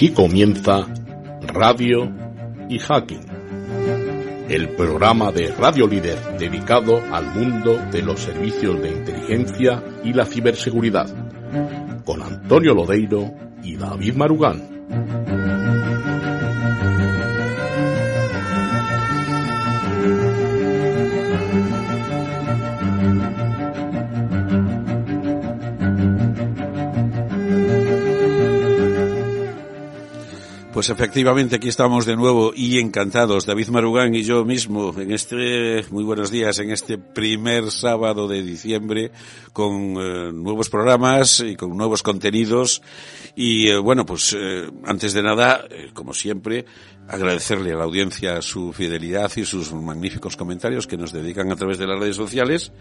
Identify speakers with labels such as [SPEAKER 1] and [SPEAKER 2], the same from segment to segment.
[SPEAKER 1] Aquí comienza Radio y Hacking, el programa de Radio Líder dedicado al mundo de los servicios de inteligencia y la ciberseguridad, con Antonio Lodeiro y David Marugán.
[SPEAKER 2] Pues efectivamente aquí estamos de nuevo y encantados, David Marugán y yo mismo, en este, muy buenos días, en este primer sábado de diciembre, con eh, nuevos programas y con nuevos contenidos. Y eh, bueno, pues eh, antes de nada, como siempre, agradecerle a la audiencia su fidelidad y sus magníficos comentarios que nos dedican a través de las redes sociales.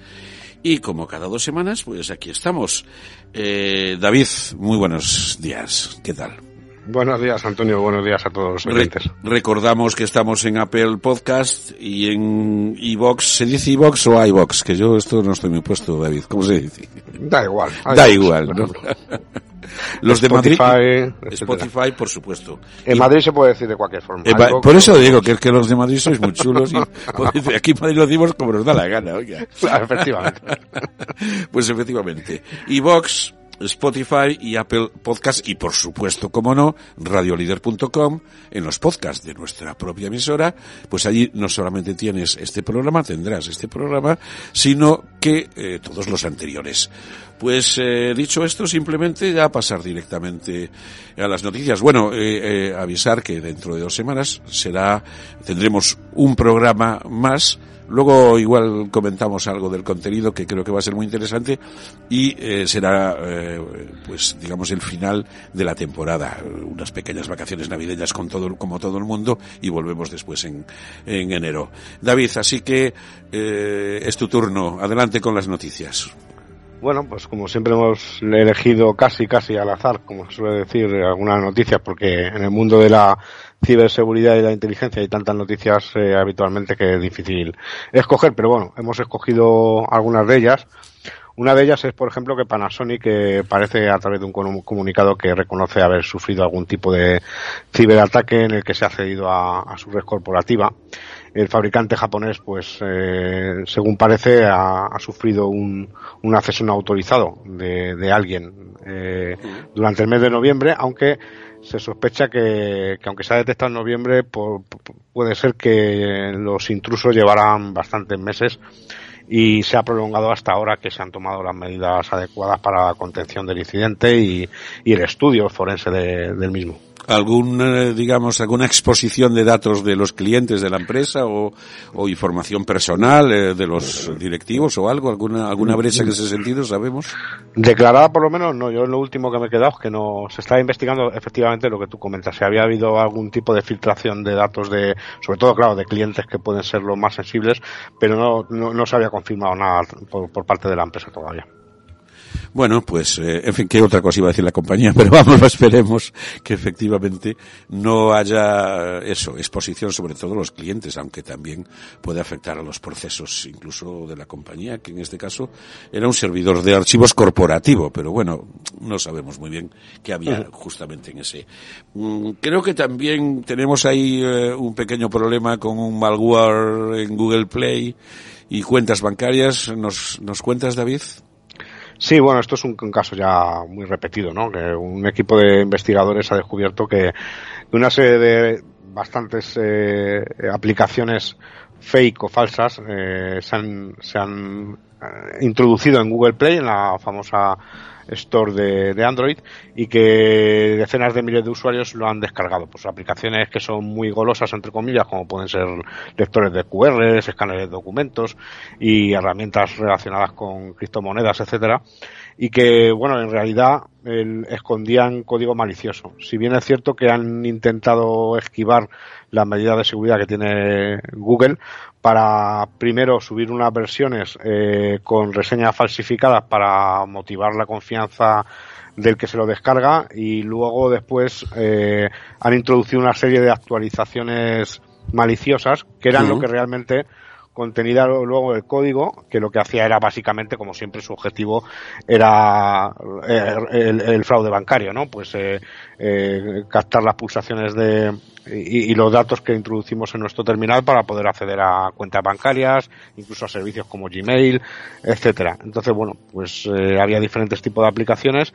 [SPEAKER 2] Y como cada dos semanas, pues aquí estamos. David, muy buenos días. ¿Qué tal?
[SPEAKER 3] Buenos días, Antonio. Buenos días a todos los oyentes.
[SPEAKER 2] recordamos que estamos en Apple Podcast y en iVox. ¿Se dice iVox o iVox? Que yo esto no estoy muy puesto, David. ¿Cómo se dice?
[SPEAKER 3] Da igual.
[SPEAKER 2] Da igual, ¿no? Los de Madrid. Spotify, por supuesto.
[SPEAKER 3] En Madrid se puede decir de cualquier forma.
[SPEAKER 2] por eso digo que es que los de Madrid sois muy chulos y aquí en Madrid lo decimos como nos da la gana, oiga.
[SPEAKER 3] efectivamente.
[SPEAKER 2] pues efectivamente. iVox Spotify y Apple Podcast y por supuesto, como no, radiolider.com en los podcasts de nuestra propia emisora, pues allí no solamente tienes este programa, tendrás este programa, sino que eh, todos los anteriores. Pues eh, dicho esto, simplemente ya pasar directamente a las noticias. Bueno, eh, avisar que dentro de dos semanas será, tendremos un programa más Luego igual comentamos algo del contenido que creo que va a ser muy interesante y eh, será, eh, pues digamos, el final de la temporada. Unas pequeñas vacaciones navideñas con todo, como todo el mundo y volvemos después en, en enero. David, así que eh, es tu turno. Adelante con las noticias.
[SPEAKER 3] Bueno, pues como siempre hemos elegido casi, casi al azar, como suele decir, algunas noticias, porque en el mundo de la ciberseguridad y la inteligencia hay tantas noticias eh, habitualmente que es difícil escoger, pero bueno, hemos escogido algunas de ellas. Una de ellas es, por ejemplo, que Panasonic eh, parece a través de un comunicado que reconoce haber sufrido algún tipo de ciberataque en el que se ha cedido a, su red corporativa. El fabricante japonés, pues, eh, según parece, ha, sufrido un, acceso no autorizado de, alguien durante el mes de noviembre, aunque se sospecha que, aunque se ha detectado en noviembre, puede ser que los intrusos llevarán bastantes meses y se ha prolongado hasta ahora que se han tomado las medidas adecuadas para la contención del incidente y, el estudio forense del mismo
[SPEAKER 2] algún, eh, digamos, alguna exposición de datos de los clientes de la empresa o, información personal eh, de los directivos o algo, alguna, alguna brecha en ese sentido, sabemos?
[SPEAKER 3] Declarada por lo menos, no. Yo lo último que me he quedado es que no se está investigando efectivamente lo que tú comentas. Si había habido algún tipo de filtración de datos de, sobre todo, claro, de clientes que pueden ser los más sensibles, pero no, no, no se había confirmado nada por parte de la empresa todavía.
[SPEAKER 2] Bueno, pues, eh, en fin, ¿qué otra cosa iba a decir la compañía? Pero vamos, esperemos que efectivamente no haya eso, exposición sobre todo a los clientes, aunque también puede afectar a los procesos incluso de la compañía, que en este caso era un servidor de archivos corporativo, pero bueno, no sabemos muy bien qué había justamente en ese. Mm, creo que también tenemos ahí eh, un pequeño problema con un malware en Google Play y cuentas bancarias. ¿Nos, nos cuentas, David?
[SPEAKER 3] Sí, bueno, esto es un, caso ya muy repetido, ¿no? Que un equipo de investigadores ha descubierto que una serie de bastantes eh, aplicaciones fake o falsas eh, se han, se han eh, introducido en Google Play, en la famosa Store de, Android y que decenas de miles de usuarios lo han descargado. Pues aplicaciones que son muy golosas, entre comillas, como pueden ser lectores de QR, escáneres de documentos y herramientas relacionadas con criptomonedas, etcétera, y que, bueno, en realidad escondían código malicioso. Si bien es cierto que han intentado esquivar las medidas de seguridad que tiene Google, para primero subir unas versiones eh, con reseñas falsificadas para motivar la confianza del que se lo descarga y luego después eh, han introducido una serie de actualizaciones maliciosas que eran lo que realmente contenida luego el código, que lo que hacía era básicamente, como siempre, su objetivo era eh, el, fraude bancario, ¿no? Pues eh, eh, captar las pulsaciones de y, los datos que introducimos en nuestro terminal para poder acceder a cuentas bancarias, incluso a servicios como Gmail, etcétera. Entonces, bueno, pues había diferentes tipos de aplicaciones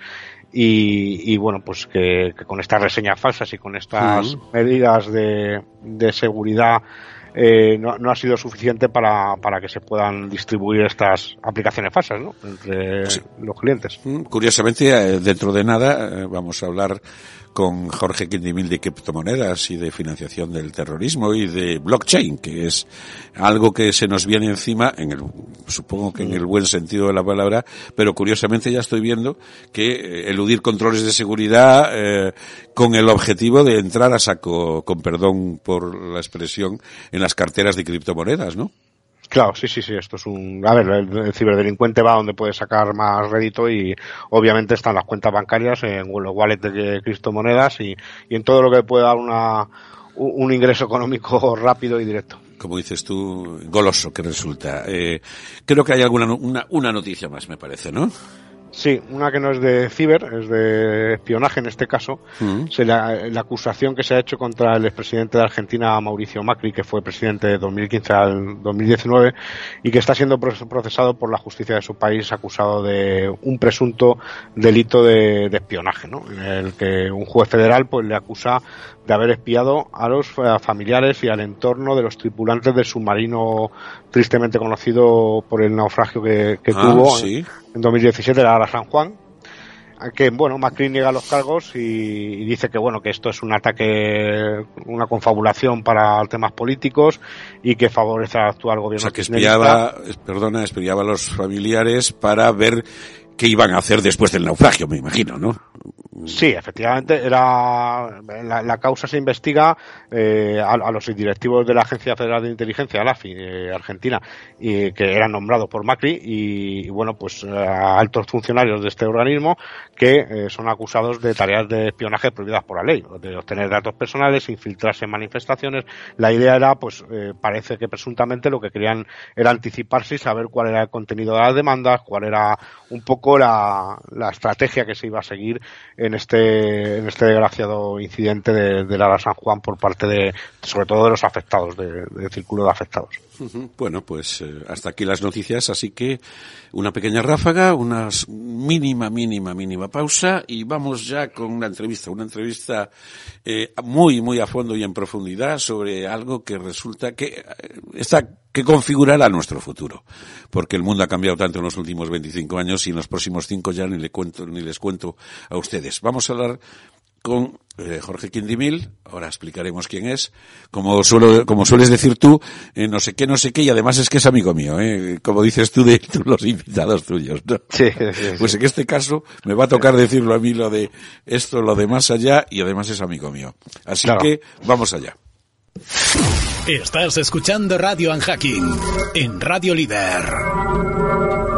[SPEAKER 3] y, bueno, pues que, con estas reseñas falsas y con estas medidas de, de seguridad eh, no, no, ha sido suficiente para, para que se puedan distribuir estas aplicaciones falsas ¿no? entre los clientes.
[SPEAKER 2] Mm, curiosamente, eh, dentro de nada eh, vamos a hablar con Jorge Quindimil de criptomonedas y de financiación del terrorismo y de blockchain, que es algo que se nos viene encima, en el, supongo que en el buen sentido de la palabra, pero curiosamente ya estoy viendo que eh, eludir controles de seguridad eh, con el objetivo de entrar a saco, con perdón por la expresión, en las carteras de criptomonedas, ¿no?
[SPEAKER 3] Claro, sí, sí, sí, esto es un... A ver, el, ciberdelincuente va donde puede sacar más rédito y obviamente están las cuentas bancarias en los wallets de criptomonedas y, y en todo lo que puede dar una, un ingreso económico rápido y directo.
[SPEAKER 2] Como dices tú, goloso que resulta. Eh, creo que hay alguna una, una noticia más, me parece, ¿no?
[SPEAKER 3] Sí, una que no es de ciber, es de espionaje en este caso. Mm. la, acusación que se ha hecho contra el expresidente de Argentina, Mauricio Macri, que fue presidente de 2015 al 2019 y que está siendo procesado por la justicia de su país acusado de un presunto delito de, espionaje, ¿no? En el que un juez federal pues le acusa de haber espiado a los familiares y al entorno de los tripulantes del submarino tristemente conocido por el naufragio que, ah, tuvo en, 2017, la San Juan, que bueno Macri niega los cargos y, dice que bueno que esto es un ataque una confabulación para temas políticos y que favorece al actual gobierno
[SPEAKER 2] o sea que espiaba perdona espiaba a los familiares para ver qué iban a hacer después del naufragio me imagino no
[SPEAKER 3] Sí, efectivamente, era la, causa se investiga eh, a, los directivos de la Agencia Federal de Inteligencia, la AFI, de Argentina, y, que eran nombrados por Macri, y, bueno, pues eh, a altos funcionarios de este organismo que eh, son acusados de tareas de espionaje prohibidas por la ley, de obtener datos personales, infiltrarse en manifestaciones. La idea era, pues, parece que presuntamente lo que querían era anticiparse y saber cuál era el contenido de las demandas, cuál era un poco la, la estrategia que se iba a seguir en este, en este desgraciado incidente de, de San Juan por parte de, sobre todo de los afectados, del círculo de afectados.
[SPEAKER 2] Bueno, pues eh, hasta aquí las noticias, así que una pequeña ráfaga, una mínima, mínima, mínima pausa y vamos ya con una entrevista, una entrevista eh, muy, muy a fondo y en profundidad sobre algo que resulta que eh, está que configurará nuestro futuro, porque el mundo ha cambiado tanto en los últimos 25 años y en los próximos cinco ya ni le cuento ni les cuento a ustedes. Vamos a hablar con eh, Jorge Quindimil, ahora explicaremos quién es, como suelo, como sueles decir tú, eh, no sé qué, no sé qué, y además es que es amigo mío, eh, como dices tú de los invitados tuyos, ¿no?
[SPEAKER 3] Sí,
[SPEAKER 2] Pues en este caso me va a tocar decirlo a mí lo de esto, lo de más allá, y además es amigo mío. Así que vamos allá.
[SPEAKER 4] Estás escuchando Radio Hacking en Radio Líder.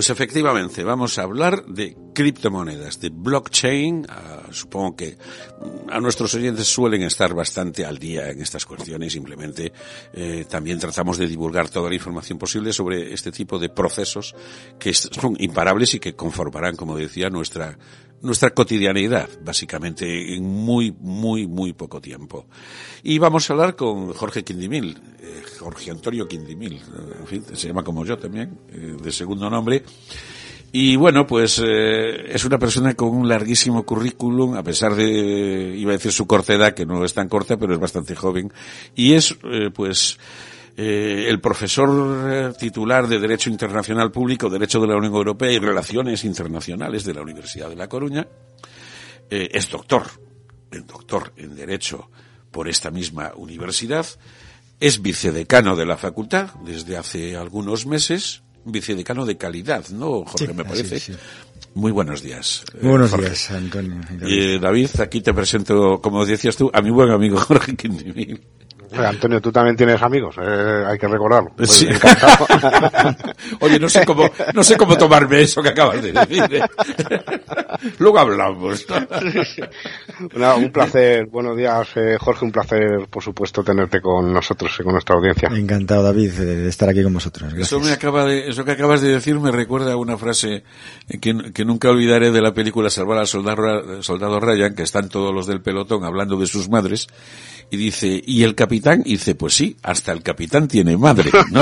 [SPEAKER 2] Pues efectivamente, vamos a hablar de criptomonedas, de blockchain. Ah, supongo que mm, a nuestros oyentes suelen estar bastante al día en estas cuestiones. Simplemente eh, también tratamos de divulgar toda la información posible sobre este tipo de procesos que son imparables y que conformarán, como decía, nuestra nuestra cotidianidad, básicamente, en muy, muy, muy poco tiempo. Y vamos a hablar con Jorge Quindimil, eh, Jorge Antonio Quindimil, en fin, se llama como yo también, eh, de segundo nombre. Y bueno, pues eh, es una persona con un larguísimo currículum, a pesar de, iba a decir su corta edad, que no es tan corta, pero es bastante joven. Y es, pues, eh, el profesor eh, titular de Derecho Internacional Público, Derecho de la Unión Europea y Relaciones Internacionales de la Universidad de La Coruña, eh, es doctor, el doctor en Derecho por esta misma universidad, es vicedecano de la facultad desde hace algunos meses, vicedecano de calidad, ¿no, Jorge? me parece. Muy buenos días.
[SPEAKER 5] Muy buenos días, Antonio.
[SPEAKER 2] Y, David, aquí te presento, como decías tú, a mi buen amigo Jorge Quindimil.
[SPEAKER 3] Antonio, tú también tienes amigos, eh, hay que recordarlo.
[SPEAKER 2] Sí. Oye, no sé cómo, no sé cómo tomarme eso que acabas de decir. ¿eh? Luego hablamos.
[SPEAKER 3] un placer, buenos días, eh, Jorge, un placer, por supuesto, tenerte con nosotros y con nuestra audiencia.
[SPEAKER 5] Encantado, David, de estar aquí con vosotros.
[SPEAKER 2] Eso me acaba de, eso que acabas de decir me recuerda a una frase que, que nunca olvidaré de la película Salvar al soldado, soldado Ryan, que están todos los del pelotón hablando de sus madres y dice, ¿y el capitán? Y dice, pues sí, hasta el capitán tiene madre, ¿no?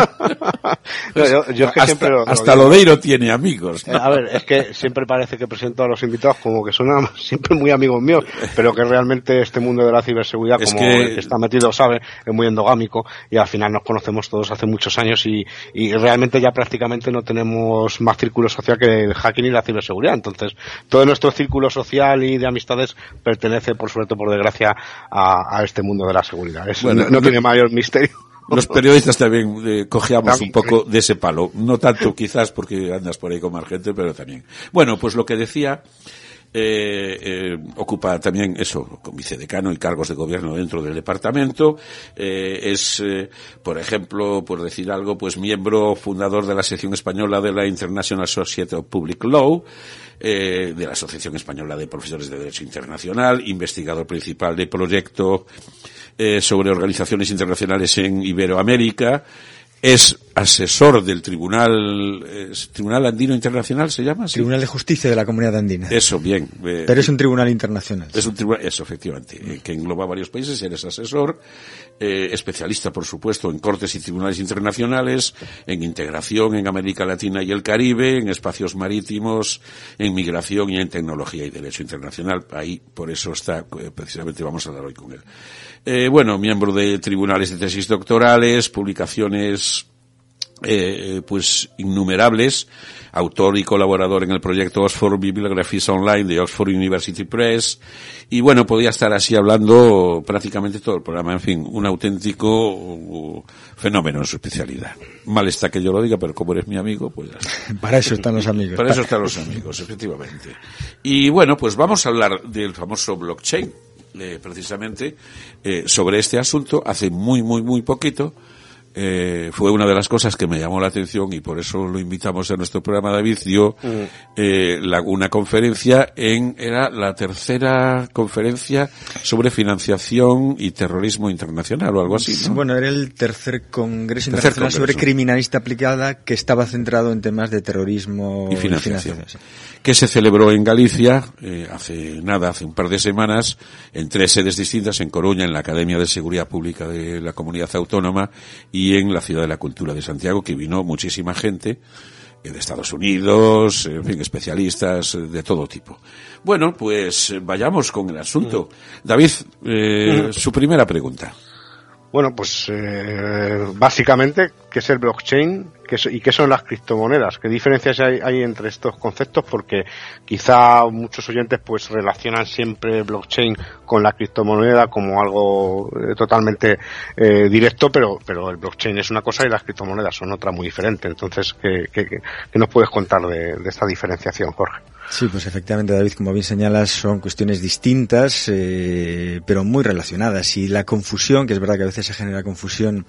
[SPEAKER 2] hasta, Lodeiro tiene amigos.
[SPEAKER 3] Eh, a ver, es que siempre parece que presento a los invitados como que son siempre muy amigos míos, pero que realmente este mundo de la ciberseguridad, como que... está metido sabe, es muy endogámico y al final nos conocemos todos hace muchos años y, y realmente ya prácticamente no tenemos más círculo social que el hacking y la ciberseguridad. Entonces, todo nuestro círculo social y de amistades pertenece, por suerte, por desgracia, a este mundo de la seguridad. no, tiene mayor misterio.
[SPEAKER 2] Los periodistas también eh, cojeamos un poco de ese palo. No tanto quizás porque andas por ahí con más gente, pero también. Bueno, pues lo que decía, eh, eh, ocupa también eso, con vicedecano y cargos de gobierno dentro del departamento. es, por ejemplo, por decir algo, pues miembro fundador de la sección española de la International Society of Public Law. De la Asociación Española de Profesores de Derecho Internacional, investigador principal de proyecto eh, sobre organizaciones internacionales en Iberoamérica, es asesor del Tribunal Tribunal Andino Internacional se llama
[SPEAKER 5] Tribunal de Justicia de la Comunidad Andina.
[SPEAKER 2] Eso bien
[SPEAKER 5] eh, pero es un tribunal internacional.
[SPEAKER 2] es un tribunal eso efectivamente eh, que engloba varios países eres asesor eh, especialista por supuesto en cortes y tribunales internacionales en integración en América Latina y el Caribe en espacios marítimos en migración y en tecnología y derecho internacional. Ahí por eso está precisamente vamos a hablar hoy con él. Bueno miembro de tribunales de tesis doctorales publicaciones eh, pues innumerables, autor y colaborador en el proyecto Oxford Bibliographies Online de Oxford University Press, y bueno, podía estar así hablando prácticamente todo el programa, en fin, un auténtico fenómeno en su especialidad. Mal está que yo lo diga, pero como eres mi amigo, pues...
[SPEAKER 5] Para eso están los amigos.
[SPEAKER 2] Para eso están los amigos, efectivamente. Y bueno, pues vamos a hablar del famoso blockchain, eh, precisamente, eh, sobre este asunto, hace muy, muy, muy poquito, eh, fue una de las cosas que me llamó la atención y por eso lo invitamos a nuestro programa David dio mm. eh, una conferencia en era la tercera conferencia sobre financiación y terrorismo internacional o algo así ¿no?
[SPEAKER 5] bueno era el tercer congreso internacional sobre criminalista aplicada que estaba centrado en temas de terrorismo
[SPEAKER 2] y financiación, que se celebró en Galicia eh, hace nada hace un par de semanas en tres sedes distintas en Coruña en la Academia de Seguridad Pública de la Comunidad Autónoma y en la Ciudad de la Cultura de Santiago, que vino muchísima gente eh, de Estados Unidos, en fin, especialistas eh, de todo tipo. Bueno, pues vayamos con el asunto. David, eh, su primera pregunta.
[SPEAKER 3] Bueno, pues eh, básicamente, ¿qué es el blockchain y qué son las criptomonedas? ¿Qué diferencias hay, entre estos conceptos? Porque quizá muchos oyentes pues relacionan siempre blockchain con la criptomoneda como algo eh, totalmente eh, directo, pero, pero el blockchain es una cosa y las criptomonedas son otra muy diferente. Entonces, ¿qué, qué, nos puedes contar de esta diferenciación, Jorge?
[SPEAKER 5] Sí, pues efectivamente, David, como bien señalas, son cuestiones distintas, eh, pero muy relacionadas. Y la confusión, que es verdad que a veces se genera confusión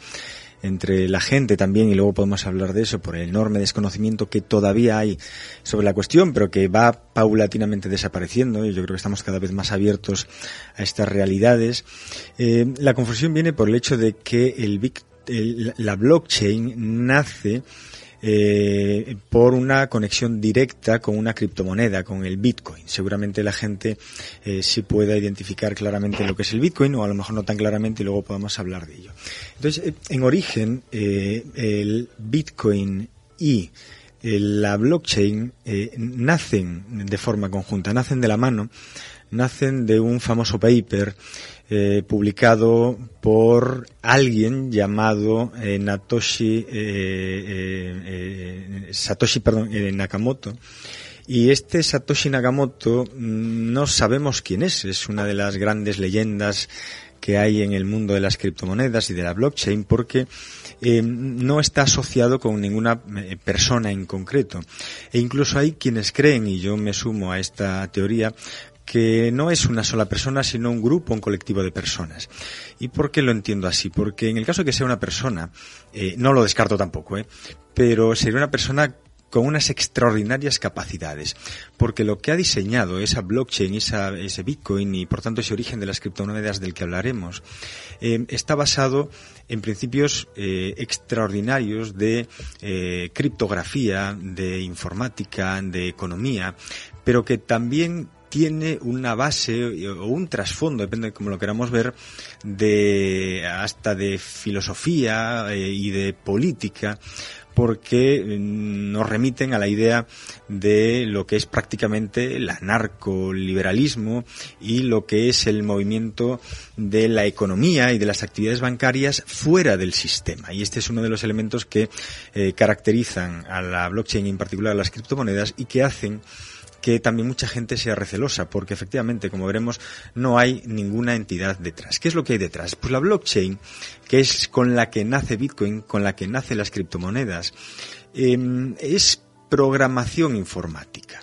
[SPEAKER 5] entre la gente también, y luego podemos hablar de eso por el enorme desconocimiento que todavía hay sobre la cuestión, pero que va paulatinamente desapareciendo, y yo creo que estamos cada vez más abiertos a estas realidades. Eh, la confusión viene por el hecho de que el, el la blockchain nace eh, por una conexión directa con una criptomoneda, con el Bitcoin. Seguramente la gente eh, sí pueda identificar claramente lo que es el Bitcoin, o a lo mejor no tan claramente, y luego podemos hablar de ello. Entonces, eh, en origen, eh, el Bitcoin y la blockchain nacen de forma conjunta, nacen de la mano, nacen de un famoso paper eh, publicado por alguien llamado eh, Natoshi, eh, Satoshi perdón, Nakamoto. Y este Satoshi Nakamoto mm, no sabemos quién es, es una de las grandes leyendas que hay en el mundo de las criptomonedas y de la blockchain porque eh, no está asociado con ninguna eh, persona en concreto. E incluso hay quienes creen, y yo me sumo a esta teoría, que no es una sola persona, sino un grupo, un colectivo de personas. ¿Y por qué lo entiendo así? Porque en el caso de que sea una persona, eh, no lo descarto tampoco, ¿eh? pero sería una persona con unas extraordinarias capacidades, porque lo que ha diseñado esa blockchain, esa, ese Bitcoin y por tanto ese origen de las criptomonedas del que hablaremos, eh, está basado en principios eh, extraordinarios de criptografía, de informática, de economía, pero que también tiene una base o un trasfondo, depende de cómo lo queramos ver, de hasta de filosofía eh, y de política, porque mm, nos remiten a la idea de lo que es prácticamente el anarcoliberalismo y lo que es el movimiento de la economía y de las actividades bancarias fuera del sistema. Y este es uno de los elementos que eh, caracterizan a la blockchain, en particular a las criptomonedas, y que hacen que también mucha gente sea recelosa, porque efectivamente, como veremos, no hay ninguna entidad detrás. ¿Qué es lo que hay detrás? Pues la blockchain, que es con la que nace Bitcoin, con la que nacen las criptomonedas, eh, es programación informática.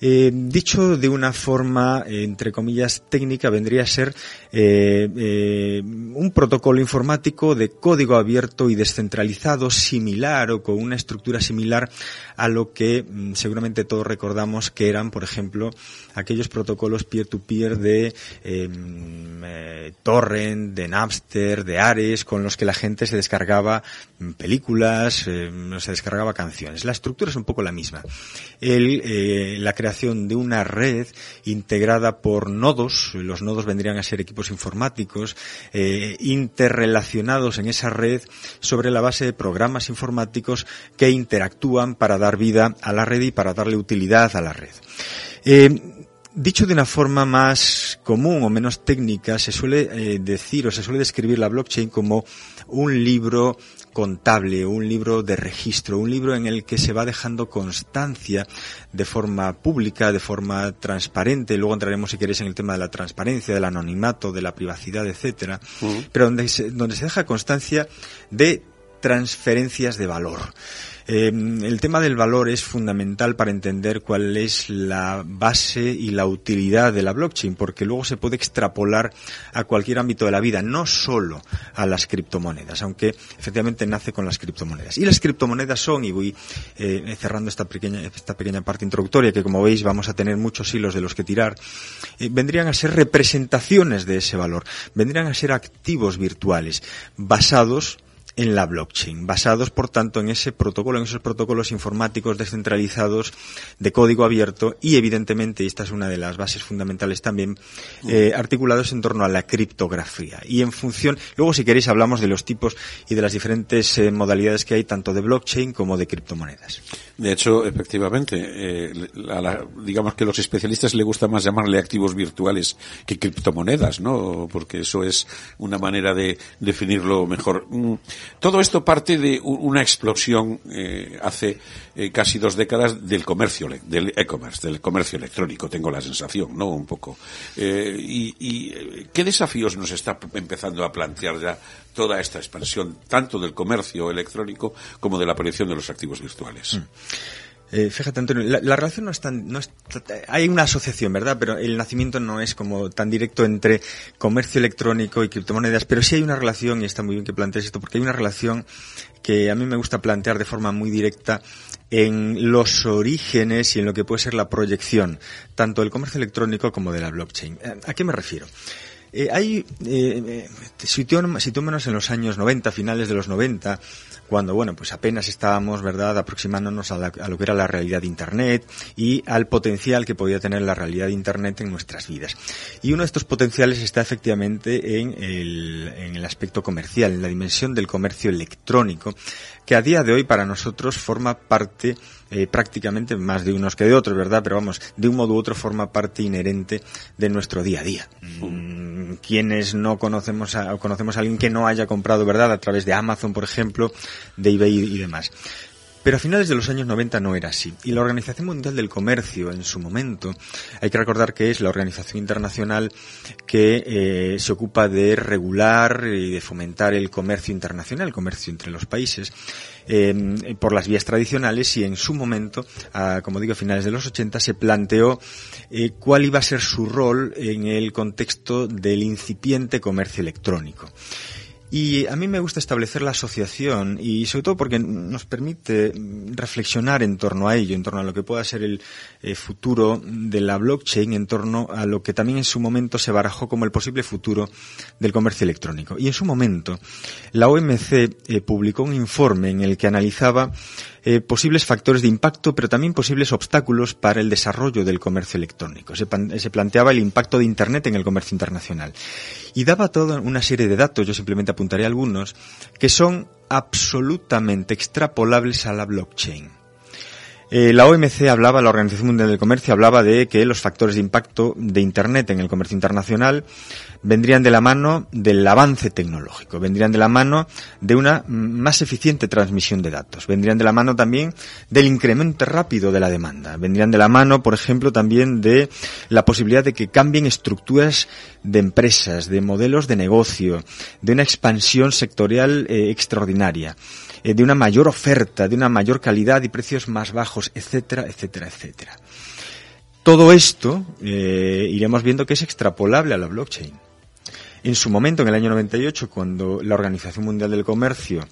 [SPEAKER 5] Eh, dicho de una forma, entre comillas, técnica, vendría a ser eh, eh, un protocolo informático de código abierto y descentralizado, similar o con una estructura similar a lo que mm, seguramente todos recordamos que eran, por ejemplo, aquellos protocolos peer-to-peer de em, eh, Torrent, de Napster, de Ares, con los que la gente se descargaba mm, películas, em, se descargaba canciones. La estructura es un poco la misma. El, eh, la creación de una red integrada por nodos, los nodos vendrían a ser equipos informáticos, eh, interrelacionados en esa red sobre la base de programas informáticos que interactúan para dar vida a la red y para darle utilidad a la red. Eh, Dicho de una forma más común o menos técnica, se suele eh, decir o se suele describir la blockchain como un libro contable, un libro de registro, un libro en el que se va dejando constancia de forma pública, de forma transparente. Luego entraremos, si queréis, en el tema de la transparencia, del anonimato, de la privacidad, etcétera. Pero donde se, donde se deja constancia de transferencias de valor. Eh, el tema del valor es fundamental para entender cuál es la base y la utilidad de la blockchain, porque luego se puede extrapolar a cualquier ámbito de la vida, no solo a las criptomonedas, aunque efectivamente nace con las criptomonedas. Y las criptomonedas son, y voy eh, cerrando esta pequeña, esta pequeña parte introductoria, que como veis vamos a tener muchos hilos de los que tirar, eh, vendrían a ser representaciones de ese valor, vendrían a ser activos virtuales basados en la blockchain, basados por tanto en ese protocolo, en esos protocolos informáticos descentralizados de código abierto y evidentemente, y esta es una de las bases fundamentales también, eh, articulados en torno a la criptografía. Y en función, luego si queréis hablamos de los tipos y de las diferentes eh, modalidades que hay tanto de blockchain como de criptomonedas.
[SPEAKER 2] De hecho, efectivamente, eh, a la, digamos que a los especialistas les gusta más llamarle activos virtuales que criptomonedas, ¿no? Porque eso es una manera de definirlo mejor. Todo esto parte de una explosión eh, hace eh, casi dos décadas del comercio, del e-commerce, del comercio electrónico, tengo la sensación, ¿no? Un poco. Eh, y, ¿Qué desafíos nos está empezando a plantear ya toda esta expansión, tanto del comercio electrónico como de la aparición de los activos virtuales?
[SPEAKER 5] Mm. Eh, fíjate, Antonio, la, la, relación no es tan, no es, hay una asociación, ¿verdad? Pero el nacimiento no es como tan directo entre comercio electrónico y criptomonedas, pero sí hay una relación, y está muy bien que plantees esto, porque hay una relación que a mí me gusta plantear de forma muy directa en los orígenes y en lo que puede ser la proyección, tanto del comercio electrónico como de la blockchain. Eh, ¿A qué me refiero? Eh, hay, eh, situémonos en los años 90, finales de los 90, cuando, bueno, pues apenas estábamos, ¿verdad?, aproximándonos a, la, a, lo que era la realidad de Internet y al potencial que podía tener la realidad de Internet en nuestras vidas. Y uno de estos potenciales está efectivamente en el, en el aspecto comercial, en la dimensión del comercio electrónico, que a día de hoy para nosotros forma parte eh, prácticamente más de unos que de otros, ¿verdad? Pero vamos, de un modo u otro forma parte inherente de nuestro día a día. Mm, quienes no conocemos a, conocemos a alguien que no haya comprado, ¿verdad? A través de Amazon, por ejemplo, de eBay y demás. Pero a finales de los años 90 no era así. Y la Organización Mundial del Comercio, en su momento, hay que recordar que es la organización internacional que eh, se ocupa de regular y de fomentar el comercio internacional, el comercio entre los países, eh, por las vías tradicionales y en su momento, como digo, a finales de los 80, se planteó eh, cuál iba a ser su rol en el contexto del incipiente comercio electrónico. Y a mí me gusta establecer la asociación y sobre todo porque nos permite reflexionar en torno a ello, en torno a lo que pueda ser el eh, futuro de la blockchain, en torno a lo que también en su momento se barajó como el posible futuro del comercio electrónico. Y en su momento, la OMC eh, publicó un informe en el que analizaba eh, posibles factores de impacto, pero también posibles obstáculos para el desarrollo del comercio electrónico. Se, planteaba el impacto de Internet en el comercio internacional. Y daba toda una serie de datos, yo simplemente apuntaré algunos, que son absolutamente extrapolables a la blockchain. Eh, la OMC hablaba, la Organización Mundial del Comercio hablaba de que los factores de impacto de Internet en el comercio internacional vendrían de la mano del avance tecnológico, vendrían de la mano de una más eficiente transmisión de datos, vendrían de la mano también del incremento rápido de la demanda, vendrían de la mano, por ejemplo, también de la posibilidad de que cambien estructuras de empresas, de modelos de negocio, de una expansión sectorial eh, extraordinaria eh, de una mayor oferta, de una mayor calidad y precios más bajos, etcétera, etcétera, etcétera. Todo esto eh, iremos viendo que es extrapolable a la blockchain. En su momento, en el año 98, cuando la Organización Mundial del Comercio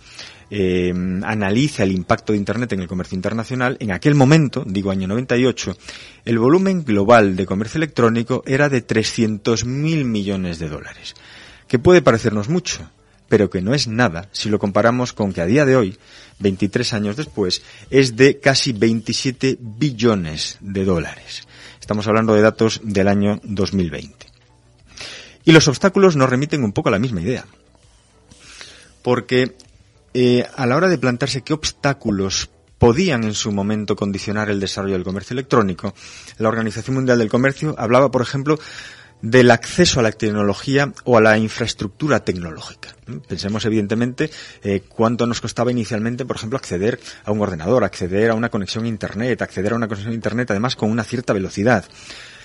[SPEAKER 5] eh, analiza el impacto de Internet en el comercio internacional, en aquel momento, digo año 98, el volumen global de comercio electrónico era de 300.000 millones de dólares, que puede parecernos mucho, pero que no es nada si lo comparamos con que a día de hoy, 23 años después, es de casi 27 billones de dólares. Estamos hablando de datos del año 2020. Y los obstáculos nos remiten un poco a la misma idea. Porque eh, a la hora de plantearse qué obstáculos podían en su momento condicionar el desarrollo del comercio electrónico, la Organización Mundial del Comercio hablaba, por ejemplo, del acceso a la tecnología o a la infraestructura tecnológica. Pensemos evidentemente eh, cuánto nos costaba inicialmente, por ejemplo, acceder a un ordenador, acceder a una conexión a Internet, acceder a una conexión a Internet además con una cierta velocidad.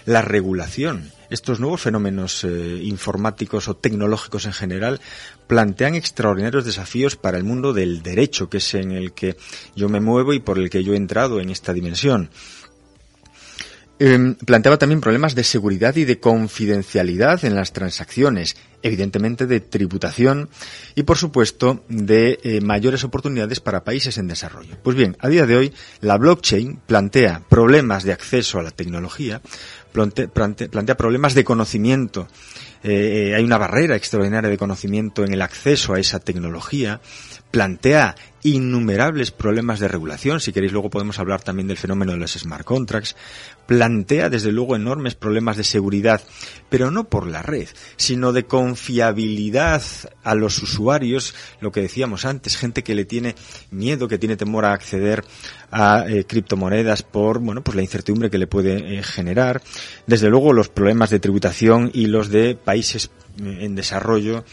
[SPEAKER 5] La regulación, estos nuevos fenómenos eh, informáticos o tecnológicos en general plantean extraordinarios desafíos para el mundo del derecho, que es en el que yo me muevo y por el que yo he entrado en esta dimensión. Em, planteaba también problemas de seguridad y de confidencialidad en las transacciones, evidentemente de tributación y, por supuesto, de eh, mayores oportunidades para países en desarrollo. Pues bien, a día de hoy, la blockchain plantea problemas de acceso a la tecnología, plantea, problemas de conocimiento. Eh, eh, hay una barrera extraordinaria de conocimiento en el acceso a esa tecnología, plantea innumerables problemas de regulación, si queréis luego podemos hablar también del fenómeno de los smart contracts, plantea desde luego enormes problemas de seguridad, pero no por la red, sino de confiabilidad a los usuarios, lo que decíamos antes, gente que le tiene miedo, que tiene temor a acceder a eh, criptomonedas por, bueno, pues la incertidumbre que le puede eh, generar, desde luego los problemas de tributación y los de países eh, en desarrollo,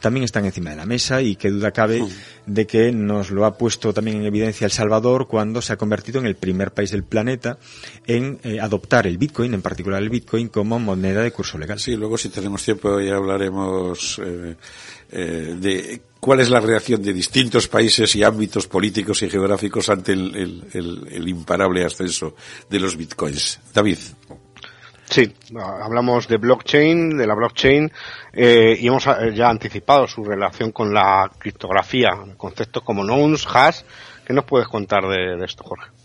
[SPEAKER 5] también están encima de la mesa y qué duda cabe de que nos lo ha puesto también en evidencia El Salvador cuando se ha convertido en el primer país del planeta en eh, adoptar el Bitcoin, en particular el Bitcoin, como moneda de curso legal.
[SPEAKER 2] Sí, luego si tenemos tiempo ya hablaremos eh, eh, de cuál es la reacción de distintos países y ámbitos políticos y geográficos ante el, el imparable ascenso de los Bitcoins. David.
[SPEAKER 3] Sí, hablamos de blockchain, de la blockchain, eh, y hemos eh, ya anticipado su relación con la criptografía, conceptos como nonce, hash. ¿Qué nos puedes contar de esto, Jorge?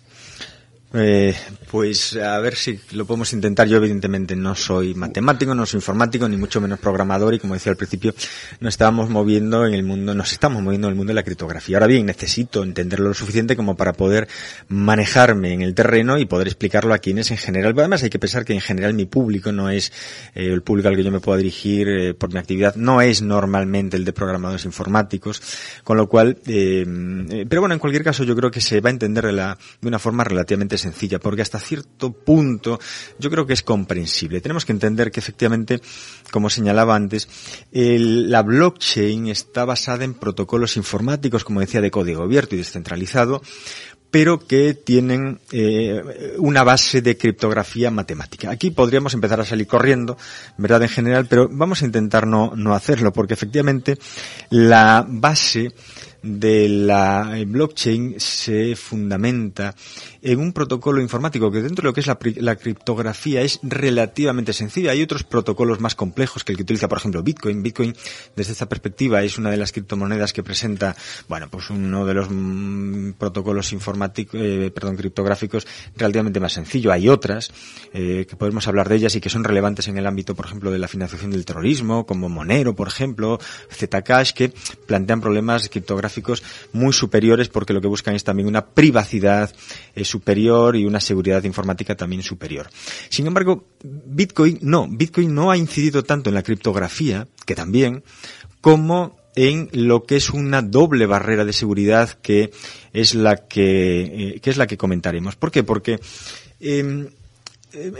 [SPEAKER 5] Eh, pues a ver si lo podemos intentar. Yo evidentemente no soy matemático, no soy informático, ni mucho menos programador y como decía al principio, nos estábamos moviendo en el mundo, nos estamos moviendo en el mundo de la criptografía. Ahora bien, necesito entenderlo lo suficiente como para poder manejarme en el terreno y poder explicarlo a quienes en general. Además hay que pensar que en general mi público no es eh, el público al que yo me puedo dirigir eh, por mi actividad, no es normalmente el de programadores informáticos, con lo cual, pero bueno, en cualquier caso yo creo que se va a entender de, de una forma relativamente sencilla, porque hasta cierto punto yo creo que es comprensible. Tenemos que entender que efectivamente, como señalaba antes, la blockchain está basada en protocolos informáticos, como decía, de código abierto y descentralizado, pero que tienen eh, una base de criptografía matemática. Aquí podríamos empezar a salir corriendo, ¿verdad? En general, pero vamos a intentar no, no hacerlo, porque efectivamente la base de la blockchain se fundamenta en un protocolo informático que dentro de lo que es la, criptografía es relativamente sencilla. Hay otros protocolos más complejos que el que utiliza, por ejemplo, Bitcoin. Bitcoin, desde esta perspectiva, es una de las criptomonedas que presenta, bueno, pues uno de los mm, protocolos informáticos, eh, perdón, criptográficos relativamente más sencillo. Hay otras eh, que podemos hablar de ellas y que son relevantes en el ámbito, por ejemplo, de la financiación del terrorismo, como Monero, por ejemplo, Zcash, que plantean problemas criptográficos muy superiores porque lo que buscan es también una privacidad eh, superior y una seguridad informática también superior. Sin embargo, Bitcoin no, Bitcoin no ha incidido tanto en la criptografía, que también, como en lo que es una doble barrera de seguridad que es la que, eh, es la que comentaremos. ¿Por qué? Porque em, eh,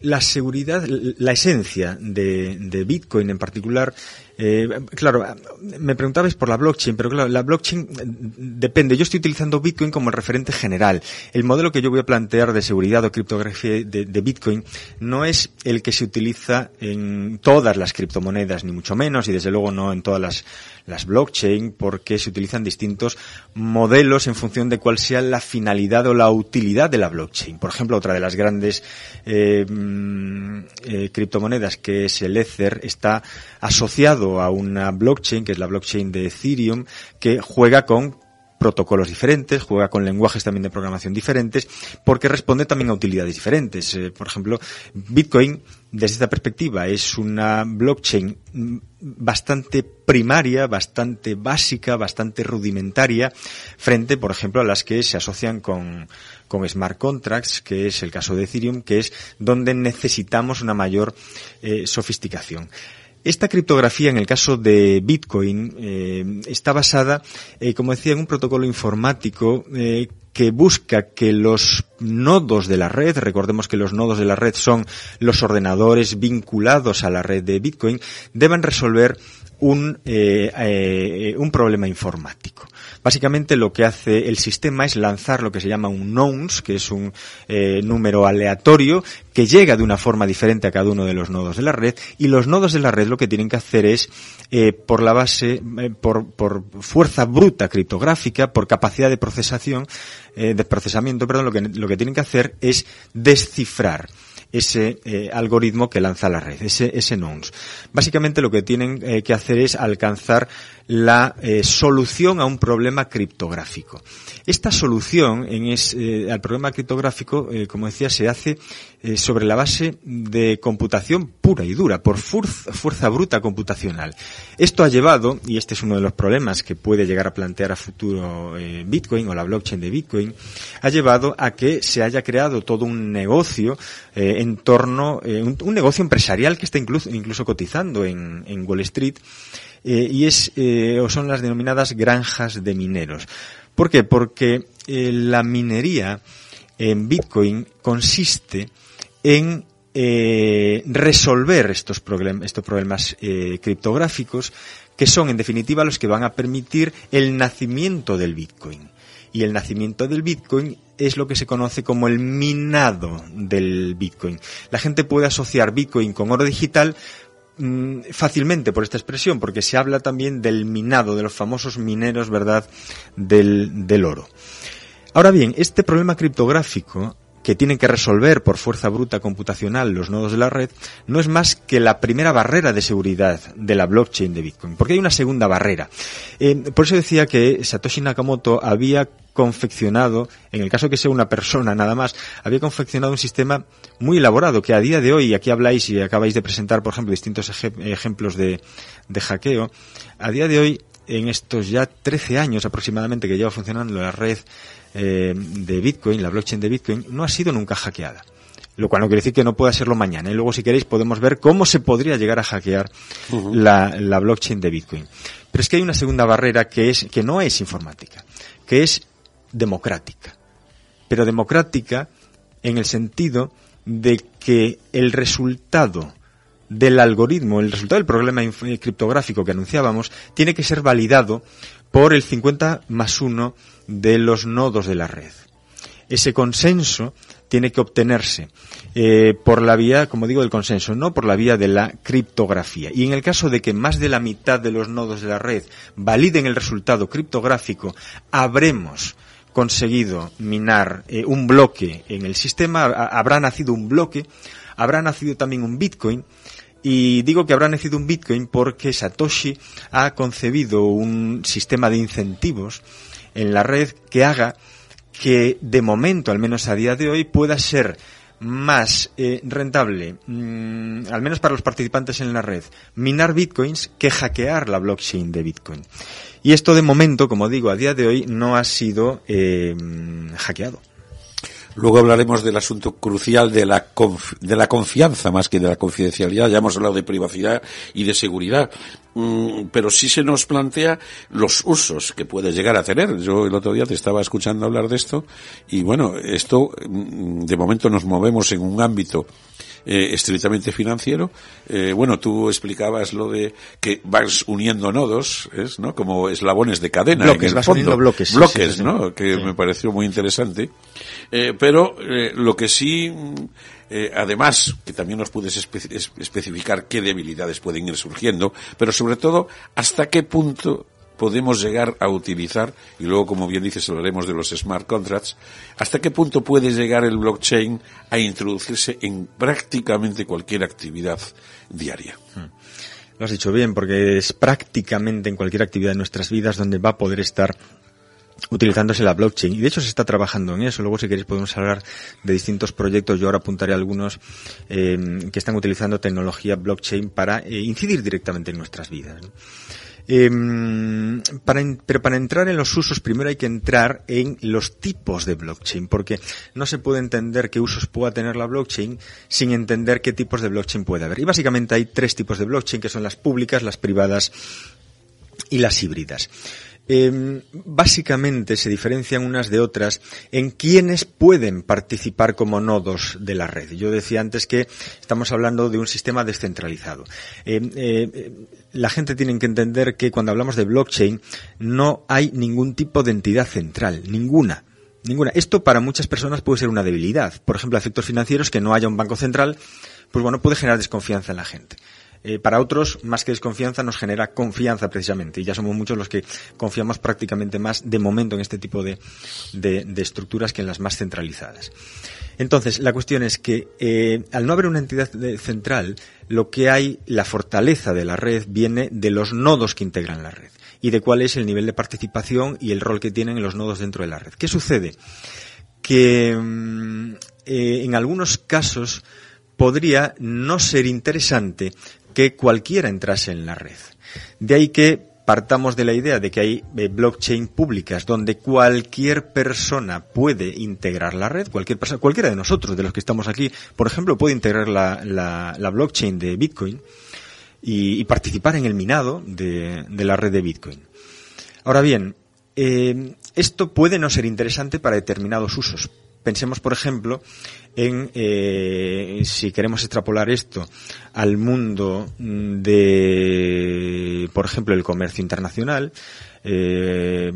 [SPEAKER 5] la seguridad, la esencia de Bitcoin en particular eh, claro, me preguntabais por la blockchain, pero claro, la blockchain depende. Yo estoy utilizando Bitcoin como el referente general. El modelo que yo voy a plantear de seguridad o criptografía de, Bitcoin no es el que se utiliza en todas las criptomonedas, ni mucho menos, y desde luego no en todas las, blockchain, porque se utilizan distintos modelos en función de cuál sea la finalidad o la utilidad de la blockchain. Por ejemplo, otra de las grandes eh, mm, eh, criptomonedas, que es el Ether, está asociado a una blockchain, que es la blockchain de Ethereum, que juega con protocolos diferentes, juega con lenguajes también de programación diferentes, porque responde también a utilidades diferentes. Eh, por ejemplo, Bitcoin, desde esta perspectiva, es una blockchain bastante primaria, bastante básica, bastante rudimentaria, frente, por ejemplo, a las que se asocian con, con smart contracts, que es el caso de Ethereum, que es donde necesitamos una mayor eh, sofisticación. Esta criptografía, en el caso de Bitcoin, eh, está basada, eh, como decía, en un protocolo informático eh, que busca que los nodos de la red, recordemos que los nodos de la red son los ordenadores vinculados a la red de Bitcoin, deban resolver un, un problema informático. Básicamente lo que hace el sistema es lanzar lo que se llama un nonce, que es un eh, número aleatorio que llega de una forma diferente a cada uno de los nodos de la red y los nodos de la red lo que tienen que hacer es eh, por la base, eh, por, por, fuerza bruta criptográfica, por capacidad de procesación, de procesamiento, perdón, lo que, lo que tienen que hacer es descifrar ese eh, algoritmo que lanza la red, ese, ese nonce. Básicamente lo que tienen eh, que hacer es alcanzar la eh, solución a un problema criptográfico. Esta solución en es, al problema criptográfico, como decía, se hace sobre la base de computación pura y dura, por fuerza, bruta computacional. Esto ha llevado, y este es uno de los problemas que puede llegar a plantear a futuro Bitcoin o la blockchain de Bitcoin, ha llevado a que se haya creado todo un negocio en torno, eh, un, negocio empresarial que está incluso, cotizando en, en Wall Street, eh, y es, eh, o son las denominadas granjas de mineros. ¿Por qué? Porque la minería en Bitcoin consiste en resolver estos, problemas, estos problemas criptográficos que son en definitiva los que van a permitir el nacimiento del Bitcoin y el nacimiento del Bitcoin es lo que se conoce como el minado del Bitcoin. La gente puede asociar Bitcoin con oro digital mm, fácilmente por esta expresión, porque se habla también del minado, de los famosos mineros, ¿verdad?, del, del oro. Ahora bien, este problema criptográfico que tienen que resolver por fuerza bruta computacional los nodos de la red, no es más que la primera barrera de seguridad de la blockchain de Bitcoin, porque hay una segunda barrera. Eh, por eso decía que Satoshi Nakamoto había confeccionado, en el caso que sea una persona nada más, había confeccionado un sistema muy elaborado que a día de hoy, aquí habláis y acabáis de presentar, por ejemplo, distintos ejemplos de, de hackeo, a día de hoy, en estos ya 13 años aproximadamente que lleva funcionando la red eh, de Bitcoin, la blockchain de Bitcoin, no ha sido nunca hackeada. Lo cual no quiere decir que no pueda serlo mañana. Y luego, si queréis, podemos ver cómo se podría llegar a hackear la, la blockchain de Bitcoin. Pero es que hay una segunda barrera que es, que no es informática, que es democrática. Pero democrática en el sentido de que el resultado del algoritmo, el resultado del problema criptográfico que anunciábamos, tiene que ser validado por el 50 más 1 de los nodos de la red. ese consenso tiene que obtenerse eh, por la vía, como digo, del consenso, no por la vía de la criptografía. Y en el caso de que más de la mitad de los nodos de la red validen el resultado criptográfico, habremos conseguido minar eh, un bloque en el sistema, habrá nacido un bloque, habrá nacido también un Bitcoin, y digo que habrá nacido un Bitcoin porque Satoshi ha concebido un sistema de incentivos en la red que haga que de momento, al menos a día de hoy, pueda ser más eh, rentable, mm, al menos para los participantes en la red, minar bitcoins que hackear la blockchain de bitcoin. Y esto de momento, como digo, a día de hoy no ha sido eh, hackeado.
[SPEAKER 2] Luego hablaremos del asunto crucial de la, de la confianza más que de la confidencialidad. Ya hemos hablado de privacidad y de seguridad. Mm, pero sí se nos plantea los usos que puede llegar a tener. Yo el otro día te estaba escuchando hablar de esto y bueno, esto mm, de momento nos movemos en un ámbito eh, estrictamente financiero. Eh, bueno, tú explicabas lo de que vas uniendo nodos, ¿es, ¿no? Como eslabones de cadena.
[SPEAKER 5] Bloques, vas uniendo bloques.
[SPEAKER 2] Bloques, ¿no? Que me pareció muy interesante. Eh, pero lo que sí, eh, además, que también nos puedes especificar qué debilidades pueden ir surgiendo, pero sobre todo, hasta qué punto podemos llegar a utilizar, y luego, como bien dices, hablaremos de los smart contracts, hasta qué punto puede llegar el blockchain a introducirse en prácticamente cualquier actividad diaria. Hmm.
[SPEAKER 5] Lo has dicho bien, porque es prácticamente en cualquier actividad de nuestras vidas donde va a poder estar utilizándose la blockchain. Y de hecho se está trabajando en eso. Luego, si queréis, podemos hablar de distintos proyectos. Yo ahora apuntaré algunos eh, que están utilizando tecnología blockchain para eh, incidir directamente en nuestras vidas. Em, pero para entrar en los usos, primero hay que entrar en los tipos de blockchain, porque no se puede entender qué usos pueda tener la blockchain sin entender qué tipos de blockchain puede haber. Y básicamente hay tres tipos de blockchain, que son las públicas, las privadas y las híbridas. Em, básicamente se diferencian unas de otras en quienes pueden participar como nodos de la red. Yo decía antes que estamos hablando de un sistema descentralizado. Em, eh, la gente tiene que entender que cuando hablamos de blockchain no hay ningún tipo de entidad central, ninguna. Ninguna. Esto para muchas personas puede ser una debilidad. Por ejemplo, efectos financieros, que no haya un banco central, pues bueno, puede generar desconfianza en la gente. Eh, para otros, más que desconfianza, nos genera confianza precisamente. Y ya somos muchos los que confiamos prácticamente más de momento en este tipo de, estructuras que en las más centralizadas. Entonces, la cuestión es que eh, al no haber una entidad central, lo que hay, la fortaleza de la red viene de los nodos que integran la red y de cuál es el nivel de participación y el rol que tienen los nodos dentro de la red. ¿Qué sucede? Que mm, eh, en algunos casos podría no ser interesante que cualquiera entrase en la red. De ahí que partamos de la idea de que hay eh, blockchain públicas donde cualquier persona puede integrar la red, cualquier persona, cualquiera de nosotros, de los que estamos aquí, por ejemplo, puede integrar la, blockchain de Bitcoin y, participar en el minado de, la red de Bitcoin. Ahora bien, eh, esto puede no ser interesante para determinados usos. Pensemos, por ejemplo, en, eh, si queremos extrapolar esto al mundo de, por ejemplo, el comercio internacional, eh,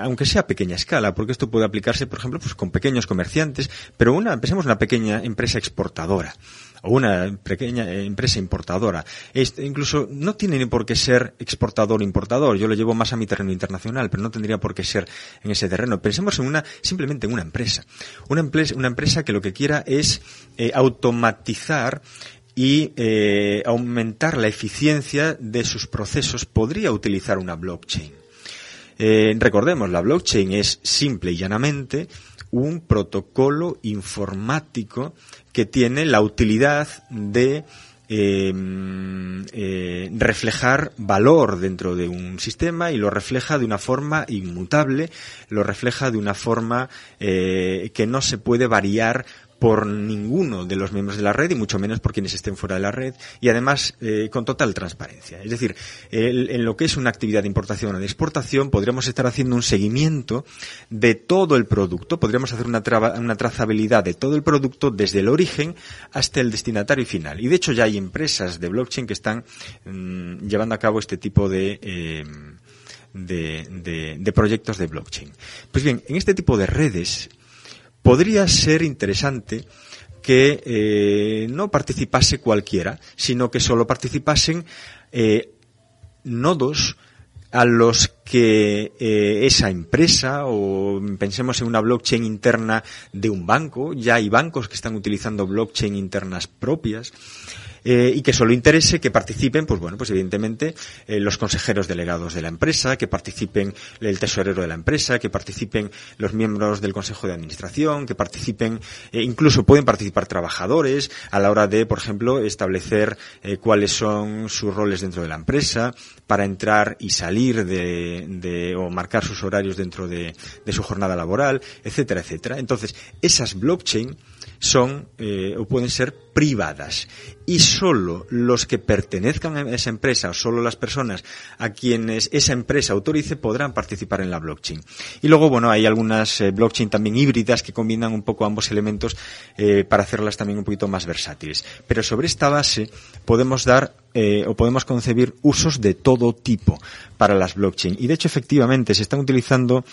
[SPEAKER 5] aunque sea a pequeña escala, porque esto puede aplicarse, por ejemplo, pues con pequeños comerciantes, pero una, pensemos una pequeña empresa exportadora o una pequeña eh, empresa importadora. Incluso no tiene por qué ser exportador importador. Yo lo llevo más a mi terreno internacional, pero no tendría por qué ser en ese terreno. Pensemos en una, simplemente en una empresa. Una empresa, una empresa que lo que quiera es eh, automatizar y eh, aumentar la eficiencia de sus procesos podría utilizar una blockchain. recordemos, la blockchain es simple y llanamente un protocolo informático que tiene la utilidad de eh, eh, reflejar valor dentro de un sistema y lo refleja de una forma inmutable, lo refleja de una forma eh, que no se puede variar por ninguno de los miembros de la red y mucho menos por quienes estén fuera de la red y además eh, con total transparencia. Es decir, en lo que es una actividad de importación o de exportación podríamos estar haciendo un seguimiento de todo el producto, podríamos hacer una, una trazabilidad de todo el producto desde el origen hasta el destinatario final. Y de hecho ya hay empresas de blockchain que están mm, llevando a cabo este tipo de, eh, de, de proyectos de blockchain. Pues bien, en este tipo de redes podría ser interesante que eh, no participase cualquiera, sino que solo participasen eh, nodos a los que eh, esa empresa o pensemos en una blockchain interna de un banco, ya hay bancos que están utilizando blockchain internas propias, eh, y que solo interese que participen, pues bueno, pues evidentemente eh, los consejeros delegados de la empresa, que participen el tesorero de la empresa, que participen los miembros del consejo de administración, que participen, eh, incluso pueden participar trabajadores a la hora de, por ejemplo, establecer cuáles son sus roles dentro de la empresa para entrar y salir de, de o marcar sus horarios dentro de, de su jornada laboral, etcétera, etcétera. Entonces, esas blockchain son eh, o pueden ser privadas y solo los que pertenezcan a esa empresa o solo las personas a quienes esa empresa autorice podrán participar en la blockchain. Y luego, bueno, hay algunas eh, blockchain también híbridas que combinan un poco ambos elementos eh, para hacerlas también un poquito más versátiles. Pero sobre esta base podemos dar eh, o podemos concebir usos de todo tipo para las blockchain. Y de hecho, efectivamente, se están utilizando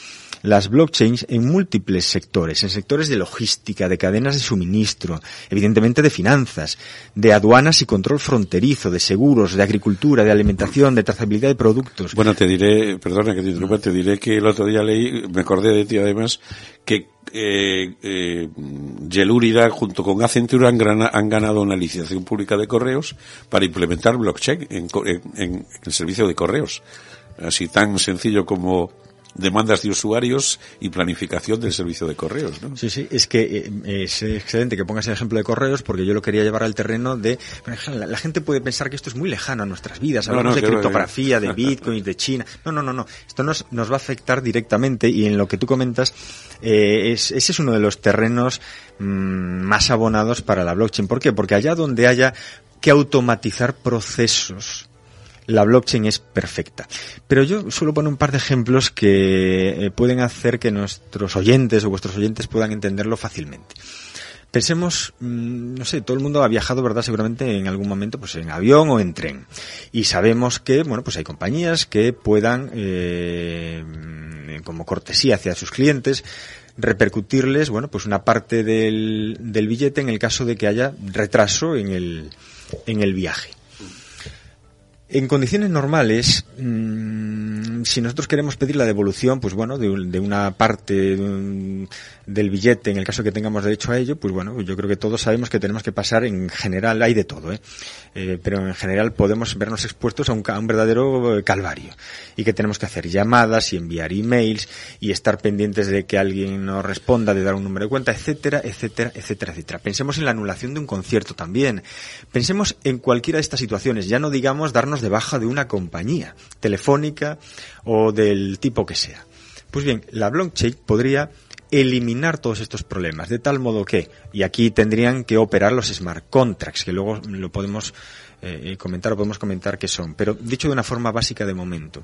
[SPEAKER 5] las blockchains en múltiples sectores, en sectores de logística, de cadenas de suministro, evidentemente de finanzas, de aduanas y control fronterizo, de seguros, de agricultura, de alimentación, de trazabilidad de productos.
[SPEAKER 2] Bueno, te diré, perdona que te interrumpa, te diré que el otro día leí, me acordé de ti además, que eh, eh, Yelurida junto con Accenture han, han, ganado una licitación pública de correos para implementar blockchain en, en, en el servicio de correos. Así tan sencillo como demandas de usuarios y planificación del servicio de correos, ¿no?
[SPEAKER 5] Sí, sí, es que eh, es excelente que pongas el ejemplo de correos porque yo lo quería llevar al terreno de... La, gente puede pensar que esto es muy lejano a nuestras vidas, hablamos de criptografía, de bitcoin, de China. No, no, no, no. Esto nos, nos va a afectar directamente y en lo que tú comentas, eh, es, ese es uno de los terrenos mm, más abonados para la blockchain. ¿Por qué? Porque allá donde haya que automatizar procesos, la blockchain es perfecta. Pero yo suelo poner un par de ejemplos que eh, pueden hacer que nuestros oyentes o vuestros oyentes puedan entenderlo fácilmente. Pensemos, mm, no sé, todo el mundo ha viajado, ¿verdad? Seguramente en algún momento, pues en avión o en tren. Y sabemos que, bueno, pues hay compañías que puedan, eh, como cortesía hacia sus clientes, repercutirles, bueno, pues una parte del, del billete en el caso de que haya retraso en el, en el viaje. En condiciones normales, mmm, si nosotros queremos pedir la devolución, pues bueno, de, de una parte del billete, en el caso que tengamos derecho a ello, pues bueno, yo creo que todos sabemos que tenemos que pasar en general, hay de todo, ¿eh? Eh, pero en general podemos vernos expuestos a un, a un verdadero calvario y que tenemos que hacer llamadas y enviar emails y estar pendientes de que alguien nos responda, de dar un número de cuenta, etcétera, etcétera, etcétera, etcétera. Pensemos en la anulación de un concierto también. Pensemos en cualquiera de estas situaciones, ya no digamos darnos de baja de una compañía telefónica o del tipo que sea. Pues bien, la blockchain podría eliminar todos estos problemas, de tal modo que, y aquí tendrían que operar los smart contracts, que luego lo podemos eh, comentar o podemos comentar qué son, pero dicho de una forma básica de momento.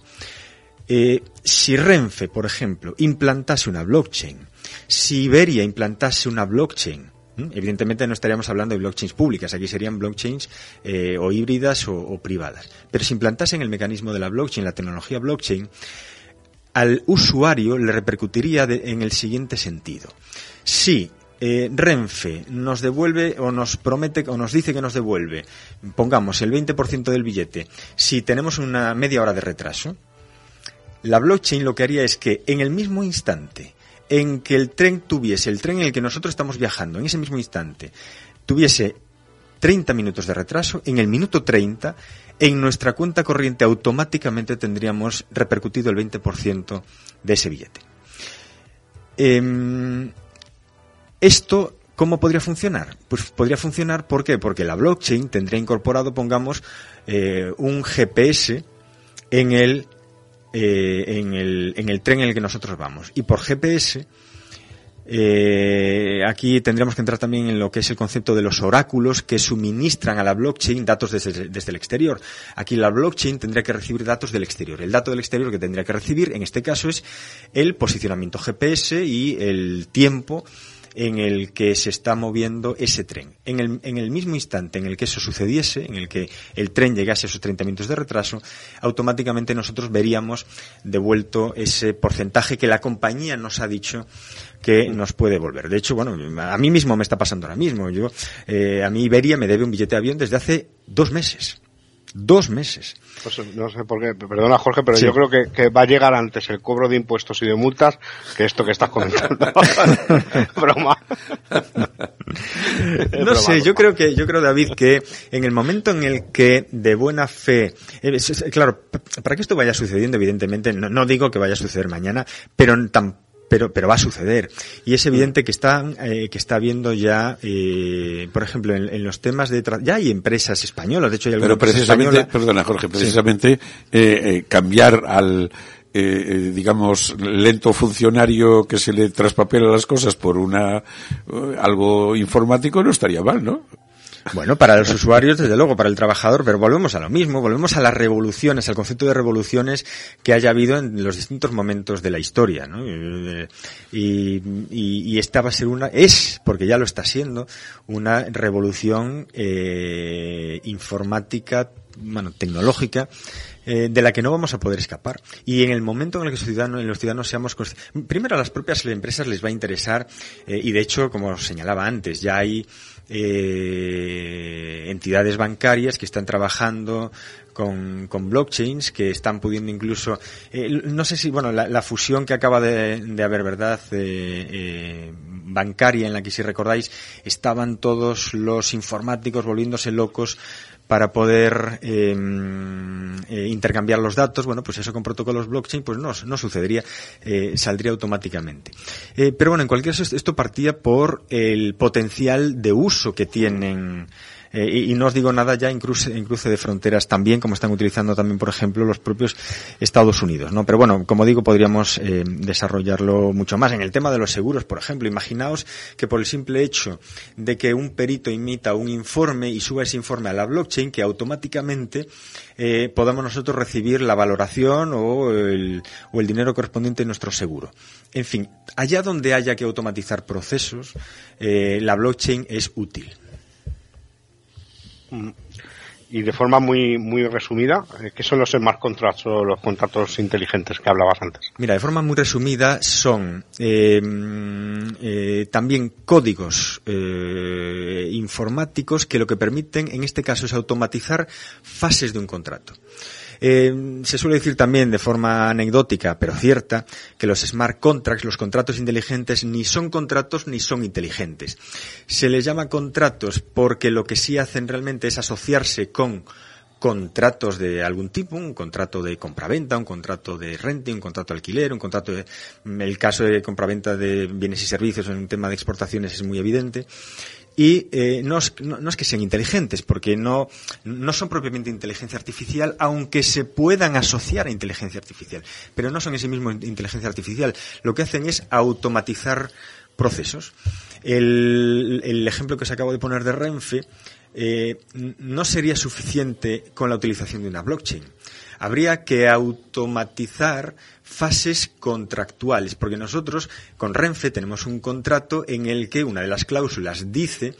[SPEAKER 5] Eh, si Renfe, por ejemplo, implantase una blockchain, si Iberia implantase una blockchain, evidentemente no estaríamos hablando de blockchains públicas, aquí serían blockchains eh, o híbridas o, privadas, pero si implantasen el mecanismo de la blockchain, la tecnología blockchain, al usuario le repercutiría en el siguiente sentido. Si eh, Renfe nos devuelve o nos promete o nos dice que nos devuelve, pongamos el 20% del billete, si tenemos una media hora de retraso, la blockchain lo que haría es que en el mismo instante en que el tren tuviese, el tren en el que nosotros estamos viajando, en ese mismo instante, tuviese 30 minutos de retraso, en el minuto 30 en nuestra cuenta corriente automáticamente tendríamos repercutido el 20% de ese billete. Eh, esto, ¿cómo podría funcionar? Pues podría funcionar. Porque la blockchain tendría incorporado, pongamos, eh, un GPS en el, eh, en el, en el tren en el que nosotros vamos. Y por GPS, eh, aquí tendríamos que entrar también en lo que es el concepto de los oráculos que suministran a la blockchain datos desde, desde, el exterior. Aquí la blockchain tendría que recibir datos del exterior. El dato del exterior que tendría que recibir, en este caso, es el posicionamiento GPS y el tiempo en el que se está moviendo ese tren. En el, mismo instante en el que eso sucediese, en el que el tren llegase a esos 30 minutos de retraso, automáticamente nosotros veríamos devuelto ese porcentaje que la compañía nos ha dicho que nos puede volver. De hecho, bueno, a mí mismo me está pasando ahora mismo. Yo, eh, a mí Iberia me debe un billete de avión desde hace dos meses. Dos meses.
[SPEAKER 3] Pues no sé por qué, perdona Jorge, pero yo creo que, va a llegar antes el cobro de impuestos y de multas que esto que estás comentando. broma.
[SPEAKER 5] no sé, yo creo que, yo creo David que en el momento en el que de buena fe, eh, claro, para que esto vaya sucediendo, evidentemente, no, no digo que vaya a suceder mañana, pero tampoco pero, pero va a suceder. Y es evidente que está, eh, que está habiendo ya, eh, por ejemplo, en, los temas de... ya hay empresas españolas, de hecho hay
[SPEAKER 2] Pero precisamente, perdona Jorge, precisamente eh, cambiar al... digamos, lento funcionario que se le traspapela las cosas por una algo informático no estaría mal, ¿no?
[SPEAKER 5] Bueno, para los usuarios, desde luego, para el trabajador, pero volvemos a lo mismo, volvemos a las revoluciones, al concepto de revoluciones que haya habido en los distintos momentos de la historia, ¿no? Y, y, esta va a ser una, es, porque ya lo está siendo, una revolución eh, informática, bueno, tecnológica, eh, de la que no vamos a poder escapar. Y en el momento en el que los ciudadanos, los ciudadanos seamos primero a las propias empresas les va a interesar, eh, y de hecho, como señalaba antes, ya hay eh, entidades bancarias que están trabajando con, con, blockchains que están pudiendo incluso eh, no sé si bueno la, fusión que acaba de, haber verdad eh, eh, bancaria en la que si recordáis estaban todos los informáticos volviéndose locos para poder em, eh, intercambiar los datos, bueno, pues eso con protocolos blockchain pues no, no sucedería, eh, saldría automáticamente. Eh, pero bueno, en cualquier caso, esto partía por el potencial de uso que tienen eh, y, no os digo nada ya en cruce, de fronteras también, como están utilizando también, por ejemplo, los propios Estados Unidos, ¿no? Pero bueno, como digo, podríamos eh, desarrollarlo mucho más. En el tema de los seguros, por ejemplo, imaginaos que por el simple hecho de que un perito imita un informe y suba ese informe a la blockchain, que automáticamente eh, podamos nosotros recibir la valoración o el, o el dinero correspondiente a nuestro seguro. En fin, allá donde haya que automatizar procesos, eh, la blockchain es útil.
[SPEAKER 3] Y de forma muy muy resumida, eh, ¿qué son los smart contracts o los contratos inteligentes que hablabas antes?
[SPEAKER 5] Mira, de forma muy resumida son eh, eh, también códigos informáticos que lo que permiten en este caso es automatizar fases de un contrato. Eh, se suele decir también de forma anecdótica, pero cierta, que los smart contracts, los contratos inteligentes, ni son contratos ni son inteligentes. Se les llama contratos porque lo que sí hacen realmente es asociarse con contratos de algún tipo, un contrato de compraventa, un contrato de renting, un contrato de alquiler, un contrato de, el caso de compraventa de bienes y servicios en un tema de exportaciones es muy evidente y eh, no, es, no, es, que sean inteligentes, porque no, no son propiamente inteligencia artificial, aunque se puedan asociar a inteligencia artificial, pero no son en sí mismo inteligencia artificial. Lo que hacen es automatizar procesos. El, el ejemplo que os acabo de poner de Renfe eh, no sería suficiente con la utilización de una blockchain. Habría que automatizar fases contractuales, porque nosotros con Renfe tenemos un contrato en el que una de las cláusulas dice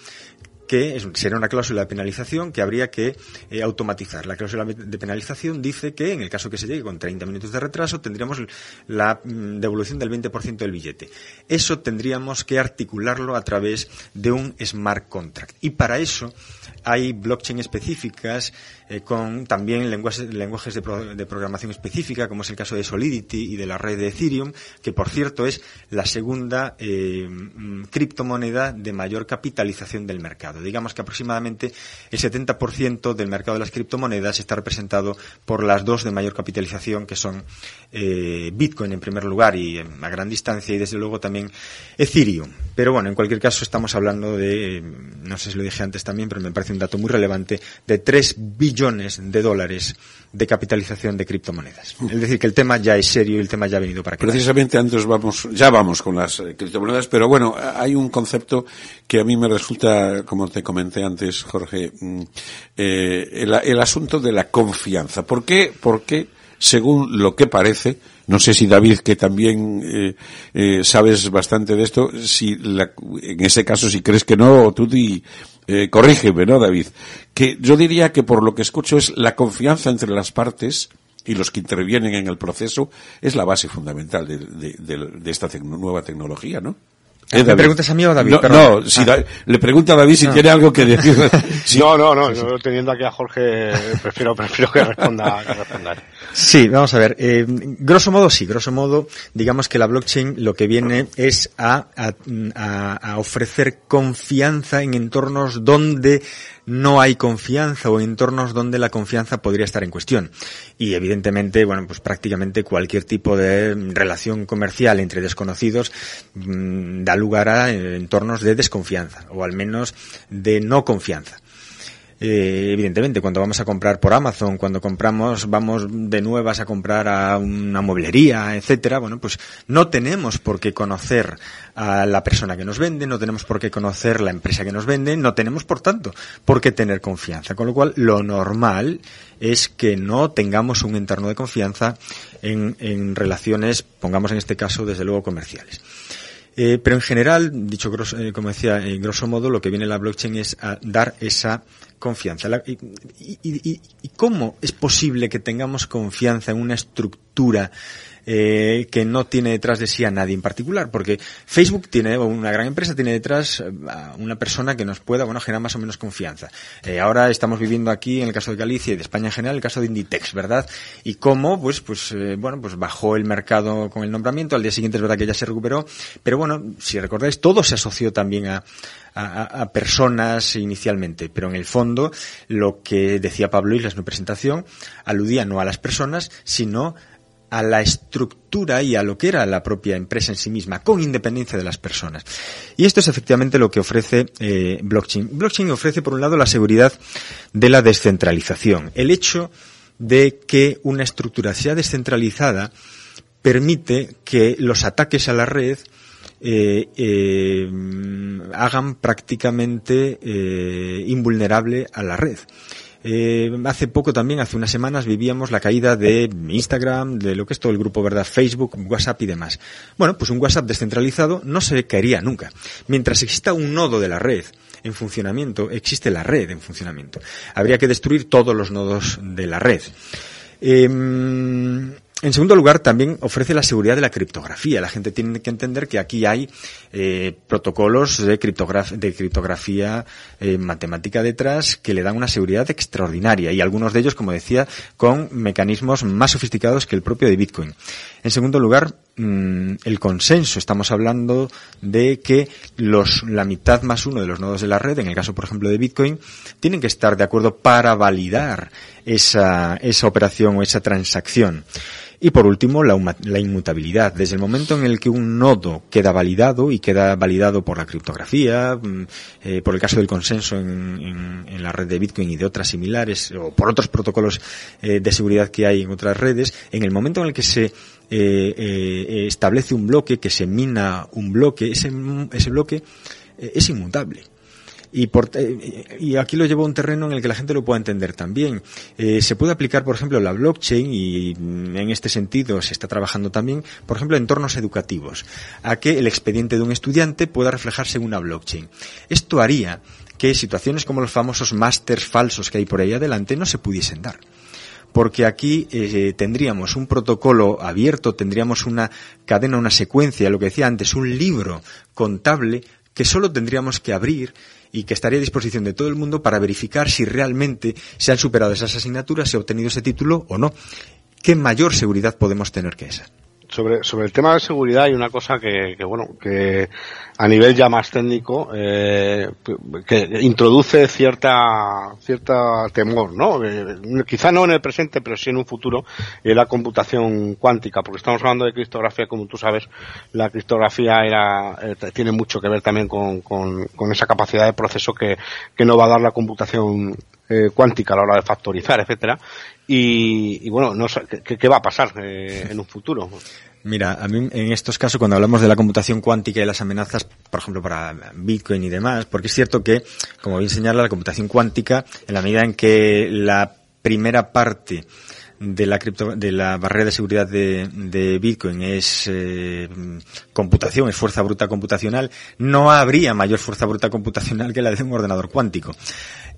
[SPEAKER 5] que será una cláusula de penalización que habría que eh, automatizar. La cláusula de penalización dice que en el caso que se llegue con 30 minutos de retraso tendríamos la mm, devolución del 20% del billete. Eso tendríamos que articularlo a través de un smart contract. Y para eso hay blockchain específicas eh, con también lenguajes, de, programación específica, como es el caso de Solidity y de la red de Ethereum, que por cierto es la segunda eh, mm, criptomoneda de mayor capitalización del mercado. Digamos que aproximadamente el 70% del mercado de las criptomonedas está representado por las dos de mayor capitalización, que son eh, Bitcoin en primer lugar y a gran distancia, y desde luego también Ethereum. Pero bueno, en cualquier caso estamos hablando de, no sé si lo dije antes también, pero me parece un dato muy relevante, de 3 billones de dólares de capitalización de criptomonedas. Es decir, que el tema ya es serio y el tema ya ha venido para
[SPEAKER 2] quedar. Precisamente antes vamos, ya vamos con las eh, criptomonedas, pero bueno, hay un concepto que a mí me resulta, como te comenté antes, Jorge, mm, eh, el, asunto de la confianza. ¿Por qué? Porque, según lo que parece, no sé si David, que también eh, eh, sabes bastante de esto, si la, en ese caso si crees que no, tú di, eh, corrígeme, ¿no, David? Que yo diría que por lo que escucho es la confianza entre las partes y los que intervienen en el proceso es la base fundamental de, de, de, de esta nueva tecnología, ¿no?
[SPEAKER 5] ¿Eh, ¿Me preguntas a mí o a David?
[SPEAKER 2] No, no si ah. le pregunta a David si no. tiene algo que decir.
[SPEAKER 3] sí. No, no, no, yo teniendo aquí a Jorge prefiero, prefiero que responda, que responda.
[SPEAKER 5] Sí, vamos a ver. Eh, grosso modo, sí, grosso modo, digamos que la blockchain lo que viene es a, a, a ofrecer confianza en entornos donde no hay confianza o entornos donde la confianza podría estar en cuestión. Y evidentemente, bueno, pues prácticamente cualquier tipo de relación comercial entre desconocidos mmm, da lugar a entornos de desconfianza o al menos de no confianza. Eh, evidentemente, cuando vamos a comprar por Amazon, cuando compramos, vamos de nuevas a comprar a una mueblería, etcétera, bueno, pues no tenemos por qué conocer a la persona que nos vende, no tenemos por qué conocer la empresa que nos vende, no tenemos, por tanto, por qué tener confianza. Con lo cual, lo normal es que no tengamos un entorno de confianza en, en relaciones, pongamos en este caso, desde luego, comerciales. Eh, pero en general, dicho grosso, eh, como decía, en grosso modo, lo que viene la blockchain es a dar esa confianza. ¿Y cómo es posible que tengamos confianza en una estructura eh, que no tiene detrás de sí a nadie en particular, porque Facebook tiene, una gran empresa tiene detrás a una persona que nos pueda, bueno, generar más o menos confianza. Eh, ahora estamos viviendo aquí, en el caso de Galicia y de España en general, el caso de Inditex, ¿verdad? Y cómo, pues, pues, eh, bueno, pues bajó el mercado con el nombramiento, al día siguiente es verdad que ya se recuperó, pero bueno, si recordáis, todo se asoció también a, a, a, personas inicialmente, pero en el fondo lo que decía Pablo Islas en su presentación aludía no a las personas, sino la estructura y a lo que era la propia empresa en sí misma, con independencia de las personas. Y esto es efectivamente lo que ofrece eh, blockchain. Blockchain ofrece, por un lado, la seguridad de la descentralización. El hecho de que una estructura sea descentralizada permite que los ataques a la red eh, eh, hagan prácticamente eh, invulnerable a la red. Eh, hace poco también, hace unas semanas, vivíamos la caída de Instagram, de lo que es todo el grupo, ¿verdad? Facebook, WhatsApp y demás. Bueno, pues un WhatsApp descentralizado no se caería nunca. Mientras exista un nodo de la red en funcionamiento, existe la red en funcionamiento. Habría que destruir todos los nodos de la red. Eh, en segundo lugar, también ofrece la seguridad de la criptografía. La gente tiene que entender que aquí hay eh, protocolos de, criptograf de criptografía eh, matemática detrás que le dan una seguridad extraordinaria y algunos de ellos, como decía, con mecanismos más sofisticados que el propio de Bitcoin. En segundo lugar, mmm, el consenso. Estamos hablando de que los, la mitad más uno de los nodos de la red, en el caso, por ejemplo, de Bitcoin, tienen que estar de acuerdo para validar esa, esa operación o esa transacción. Y por último, la, la, inmutabilidad. Desde el momento en el que un nodo queda validado y queda validado por la criptografía, eh, por el caso del consenso en, en, en, la red de Bitcoin y de otras similares, o por otros protocolos eh, de seguridad que hay en otras redes, en el momento en el que se eh, eh, establece un bloque, que se mina un bloque, ese, ese bloque eh, es inmutable. Y, por, y aquí lo llevo a un terreno en el que la gente lo pueda entender también. Se puede aplicar, por ejemplo, la blockchain y en este sentido se está trabajando también, por ejemplo, en entornos educativos, a que el expediente de un estudiante pueda reflejarse en una blockchain. Esto haría que situaciones como los famosos másters falsos que hay por ahí adelante no se pudiesen dar porque aquí eh, tendríamos un protocolo abierto, tendríamos una cadena, una secuencia, lo que decía antes, un libro contable que solo tendríamos que abrir y que estaría a disposición de todo el mundo para verificar si realmente se han superado esas asignaturas, se ha obtenido ese título o no. ¿Qué mayor seguridad podemos tener que esa?
[SPEAKER 3] sobre, sobre el tema de seguridad hay una cosa que, que bueno, que a nivel ya más técnico, eh, que introduce cierta, cierta temor, ¿no? Eh, quizá no en el presente, pero sí en un futuro, eh, la computación cuántica, porque estamos hablando de criptografía, como tú sabes, la criptografía era, eh, tiene mucho que ver también con, con, esa capacidad de proceso que, que no va a dar la computación eh, cuántica a la hora de factorizar, etcétera. Y, y bueno, no, ¿qué, ¿qué, va a pasar eh, en un futuro?
[SPEAKER 5] Mira, a mí en estos casos cuando hablamos de la computación cuántica y las amenazas, por ejemplo, para Bitcoin y demás, porque es cierto que, como bien señala, la computación cuántica, en la medida en que la primera parte de la cripto, de la barrera de seguridad de, Bitcoin es eh, computación, es fuerza bruta computacional, no habría mayor fuerza bruta computacional que la de un ordenador cuántico.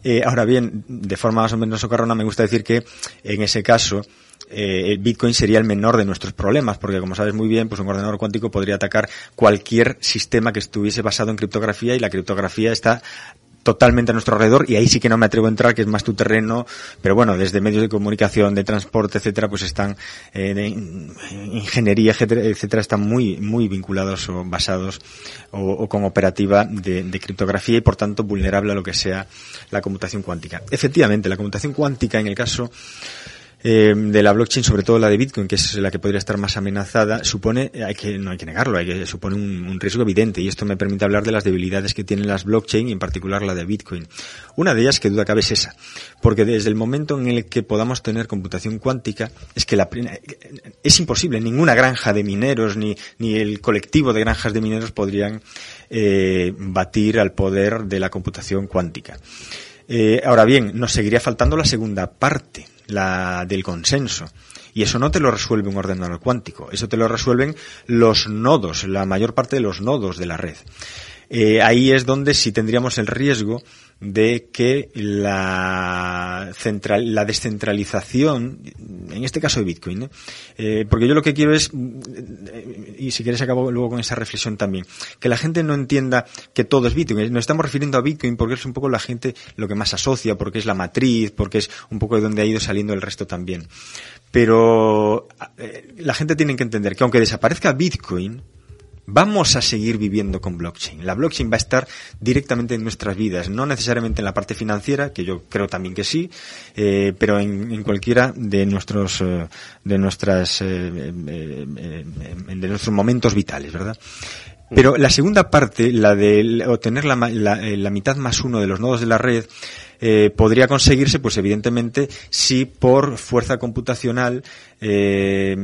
[SPEAKER 5] Eh, ahora bien, de forma más o menos socarrona, me gusta decir que en ese caso eh, el Bitcoin sería el menor de nuestros problemas, porque como sabes muy bien, pues un ordenador cuántico podría atacar cualquier sistema que estuviese basado en criptografía y la criptografía está totalmente a nuestro alrededor y ahí sí que no me atrevo a entrar, que es más tu terreno, pero bueno, desde medios de comunicación, de transporte, etcétera, pues están, eh, de ingeniería, etcétera, están muy, muy vinculados o basados o, con operativa de, criptografía y por tanto vulnerable a lo que sea la computación cuántica. Efectivamente, la computación cuántica en el caso eh, de la blockchain, sobre todo la de Bitcoin, que es la que podría estar más amenazada, supone, hay que, no hay que negarlo, hay que, supone un, un, riesgo evidente y esto me permite hablar de las debilidades que tienen las blockchain y en particular la de Bitcoin. Una de ellas que duda cabe es esa, porque desde el momento en el que podamos tener computación cuántica, es que la, es imposible, ninguna granja de mineros ni, ni el colectivo de granjas de mineros podrían eh, batir al poder de la computación cuántica. Eh, ahora bien, nos seguiría faltando la segunda parte, la del consenso. Y eso no te lo resuelve un ordenador cuántico, eso te lo resuelven los nodos, la mayor parte de los nodos de la red. Eh, ahí es donde sí tendríamos el riesgo de que la, central, la descentralización, en este caso de Bitcoin, ¿eh? Porque yo lo que quiero es, y si quieres acabo luego con esa reflexión también, que la gente no entienda que todo es Bitcoin. Nos estamos refiriendo a Bitcoin porque es un poco la gente lo que más asocia, porque es la matriz, porque es un poco de donde ha ido saliendo el resto también. Pero eh, la gente tiene que entender que aunque desaparezca Bitcoin, vamos a seguir viviendo con blockchain. La blockchain va a estar directamente en nuestras vidas, no necesariamente en la parte financiera, que yo creo también que sí, eh, pero en, cualquiera de nuestros eh, de nuestras eh, de nuestros momentos vitales, ¿verdad? Pero la segunda parte, la de obtener la, la, la mitad más uno de los nodos de la red, eh, podría conseguirse, pues evidentemente, si por fuerza computacional, eh,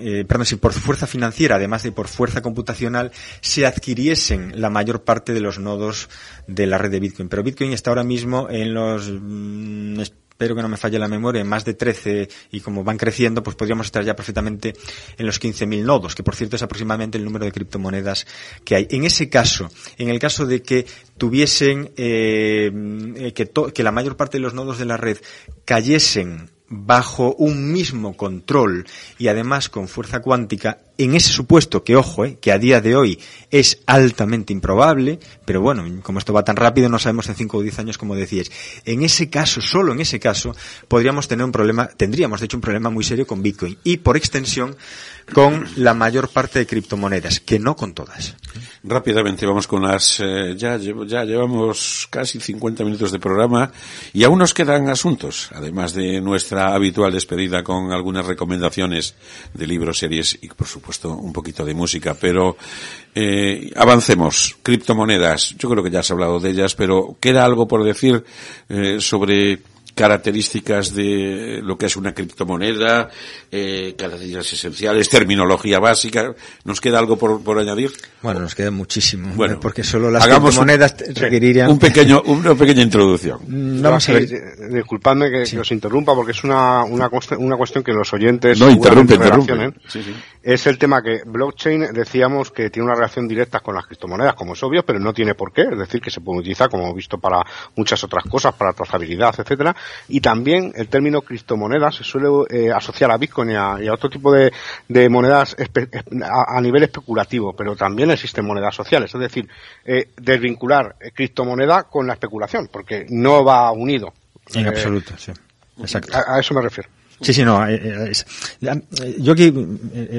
[SPEAKER 5] eh, perdón, si por fuerza financiera, además de por fuerza computacional, se adquiriesen la mayor parte de los nodos de la red de Bitcoin. Pero Bitcoin está ahora mismo en los mm, espero que no me falle la memoria, más de 13 y como van creciendo, pues podríamos estar ya perfectamente en los 15.000 nodos, que por cierto es aproximadamente el número de criptomonedas que hay. En ese caso, en el caso de que tuviesen, eh, que, que la mayor parte de los nodos de la red cayesen bajo un mismo control y además con fuerza cuántica, en ese supuesto que, ojo, eh, que a día de hoy es altamente improbable, pero bueno, como esto va tan rápido, no sabemos en 5 o 10 años como decías. En ese caso, solo en ese caso, podríamos tener un problema, tendríamos de hecho un problema muy serio con Bitcoin y por extensión con la mayor parte de criptomonedas, que no con todas.
[SPEAKER 2] Rápidamente vamos con las, eh, ya, ya llevamos casi 50 minutos de programa y aún nos quedan asuntos, además de nuestra habitual despedida con algunas recomendaciones de libros, series y por supuesto un poquito de música, pero eh, avancemos. Criptomonedas, yo creo que ya has hablado de ellas, pero queda algo por decir eh, sobre características de lo que es una criptomoneda, eh, características esenciales, terminología básica. ¿Nos queda algo por, por añadir?
[SPEAKER 5] Bueno, nos queda muchísimo, bueno, porque solo las criptomonedas
[SPEAKER 2] un,
[SPEAKER 5] requerirían...
[SPEAKER 2] Un pequeño, una pequeña introducción.
[SPEAKER 3] Vamos a ver. Disculpadme que, sí. que, os interrumpa porque es una, una, una cuestión que los oyentes...
[SPEAKER 2] No, interrumpe, interrumpe.
[SPEAKER 3] Sí, sí. Es el tema que blockchain decíamos que tiene una relación directa con las criptomonedas, como es obvio, pero no tiene por qué. Es decir, que se puede utilizar, como hemos visto, para muchas otras cosas, para trazabilidad, etcétera y también el término criptomonedas se suele eh, asociar a Bitcoin y a, y a, otro tipo de, de monedas a, a, nivel especulativo, pero también existen monedas sociales, es decir, eh, desvincular criptomoneda con la especulación, porque no va unido.
[SPEAKER 5] En eh, absoluto, sí. Exacto.
[SPEAKER 3] A, a, eso me refiero.
[SPEAKER 5] Sí, sí, no. Es, yo aquí,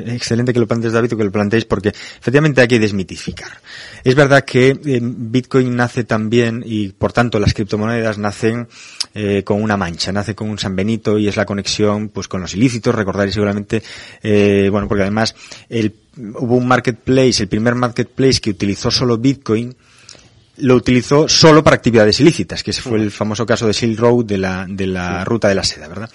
[SPEAKER 5] excelente que lo plantees, David, que lo planteéis, porque efectivamente hay que desmitificar. Es verdad que Bitcoin nace también, y por tanto las criptomonedas nacen eh, con una mancha, nace con un San Benito y es la conexión pues con los ilícitos, recordaréis seguramente, eh, bueno, porque además el, hubo un marketplace, el primer marketplace que utilizó solo Bitcoin, lo utilizó solo para actividades ilícitas, que ese fue el famoso caso de Silk Road de la, de la ruta de la seda, ¿verdad?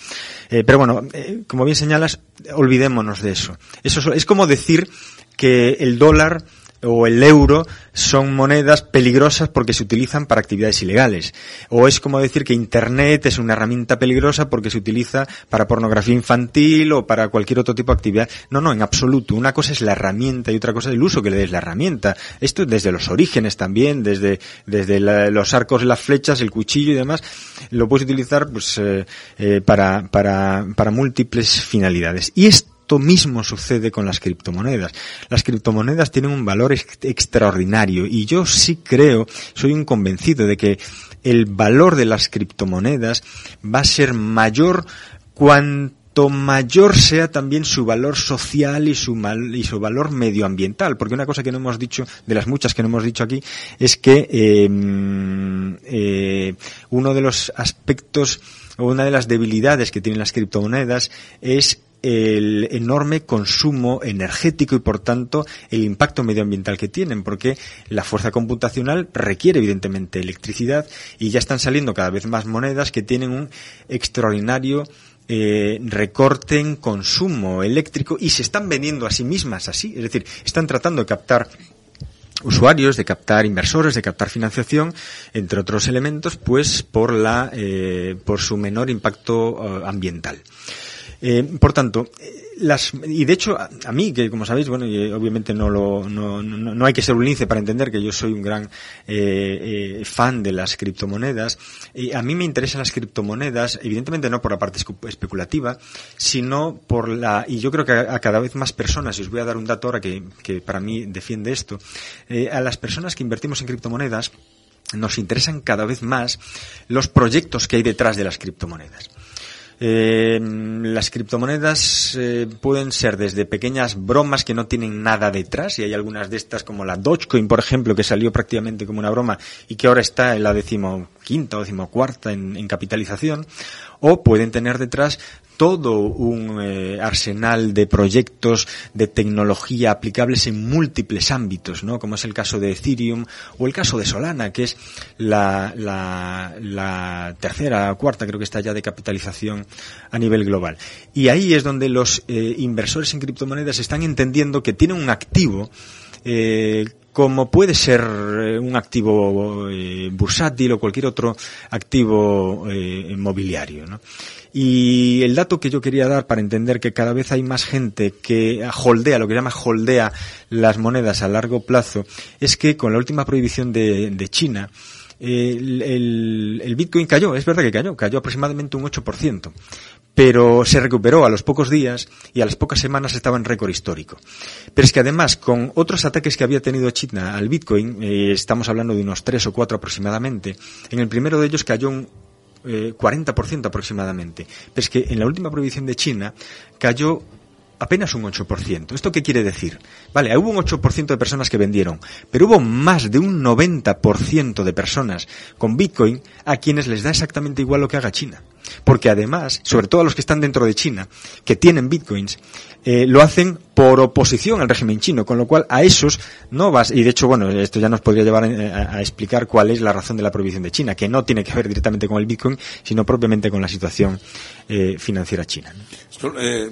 [SPEAKER 5] Eh, pero bueno, eh, como bien señalas, olvidémonos de eso. Eso es como decir que el dólar o el euro son monedas peligrosas porque se utilizan para actividades ilegales. O es como decir que Internet es una herramienta peligrosa porque se utiliza para pornografía infantil o para cualquier otro tipo de actividad. No, no, en absoluto. Una cosa es la herramienta y otra cosa es el uso que le des la herramienta. Esto es desde los orígenes también, desde, desde los arcos, las flechas, el cuchillo y demás. Lo puedes utilizar pues, eh, eh, para, para, para múltiples finalidades. Y esto esto mismo sucede con las criptomonedas. Las criptomonedas tienen un valor extraordinario y yo sí creo, soy un convencido de que el valor de las criptomonedas va a ser mayor cuanto mayor sea también su valor social y su, y su valor medioambiental. Porque una cosa que no hemos dicho, de las muchas que no hemos dicho aquí, es que em, eh, uno de los aspectos o una de las debilidades que tienen las criptomonedas es el enorme consumo energético y por tanto el impacto medioambiental que tienen, porque la fuerza computacional requiere evidentemente electricidad y ya están saliendo cada vez más monedas que tienen un extraordinario eh, recorte en consumo eléctrico y se están vendiendo a sí mismas así, es decir, están tratando de captar usuarios, de captar inversores, de captar financiación, entre otros elementos, pues por la eh, por su menor impacto eh, ambiental. Eh, por tanto, eh, las, y de hecho, a, mí, que como sabéis, bueno, y obviamente no, lo, no, no, hay que ser un lince para entender que yo soy un gran eh, fan de las criptomonedas, y a mí me interesan las criptomonedas, evidentemente no por la parte especulativa, sino por la, y yo creo que a, cada vez más personas, y os voy a dar un dato ahora que, que para mí defiende esto, a las personas que invertimos en criptomonedas, nos interesan cada vez más los proyectos que hay detrás de las criptomonedas. Eh, las criptomonedas eh, pueden ser desde pequeñas bromas que no tienen nada detrás, y hay algunas de estas como la Dogecoin, por ejemplo, que salió prácticamente como una broma y que ahora está en la decimoquinta o decimocuarta en, en capitalización, o pueden tener detrás todo un eh, arsenal de proyectos de tecnología aplicables en múltiples ámbitos, ¿no? Como es el caso de Ethereum o el caso de Solana, que es la, la, la tercera cuarta, creo que está ya de capitalización a nivel global. Y ahí es donde los eh, inversores en criptomonedas están entendiendo que tienen un activo eh, como puede ser un activo bursátil o cualquier otro activo inmobiliario. ¿no? Y el dato que yo quería dar para entender que cada vez hay más gente que holdea, lo que llama holdea las monedas a largo plazo, es que con la última prohibición de, China, el, Bitcoin cayó, es verdad que cayó, cayó aproximadamente un 8%, pero se recuperó a los pocos días y a las pocas semanas estaba en récord histórico. Pero es que además, con otros ataques que había tenido China al Bitcoin, eh, estamos hablando de unos 3 o 4 aproximadamente, en el primero de ellos cayó un eh, 40% aproximadamente. Pero es que en la última prohibición de China cayó apenas un 8%. ¿Esto qué quiere decir? Vale, hubo un 8% de personas que vendieron, pero hubo más de un 90% de personas con Bitcoin a quienes les da exactamente igual lo que haga China. Porque además, sobre todo a los que están dentro de China, que tienen Bitcoins, eh, lo hacen por oposición al régimen chino, con lo cual a esos no vas, y de hecho, bueno, esto ya nos podría llevar a, explicar cuál es la razón de la prohibición de China, que no tiene que ver directamente con el Bitcoin, sino propiamente con la situación eh, financiera china.
[SPEAKER 2] Eh,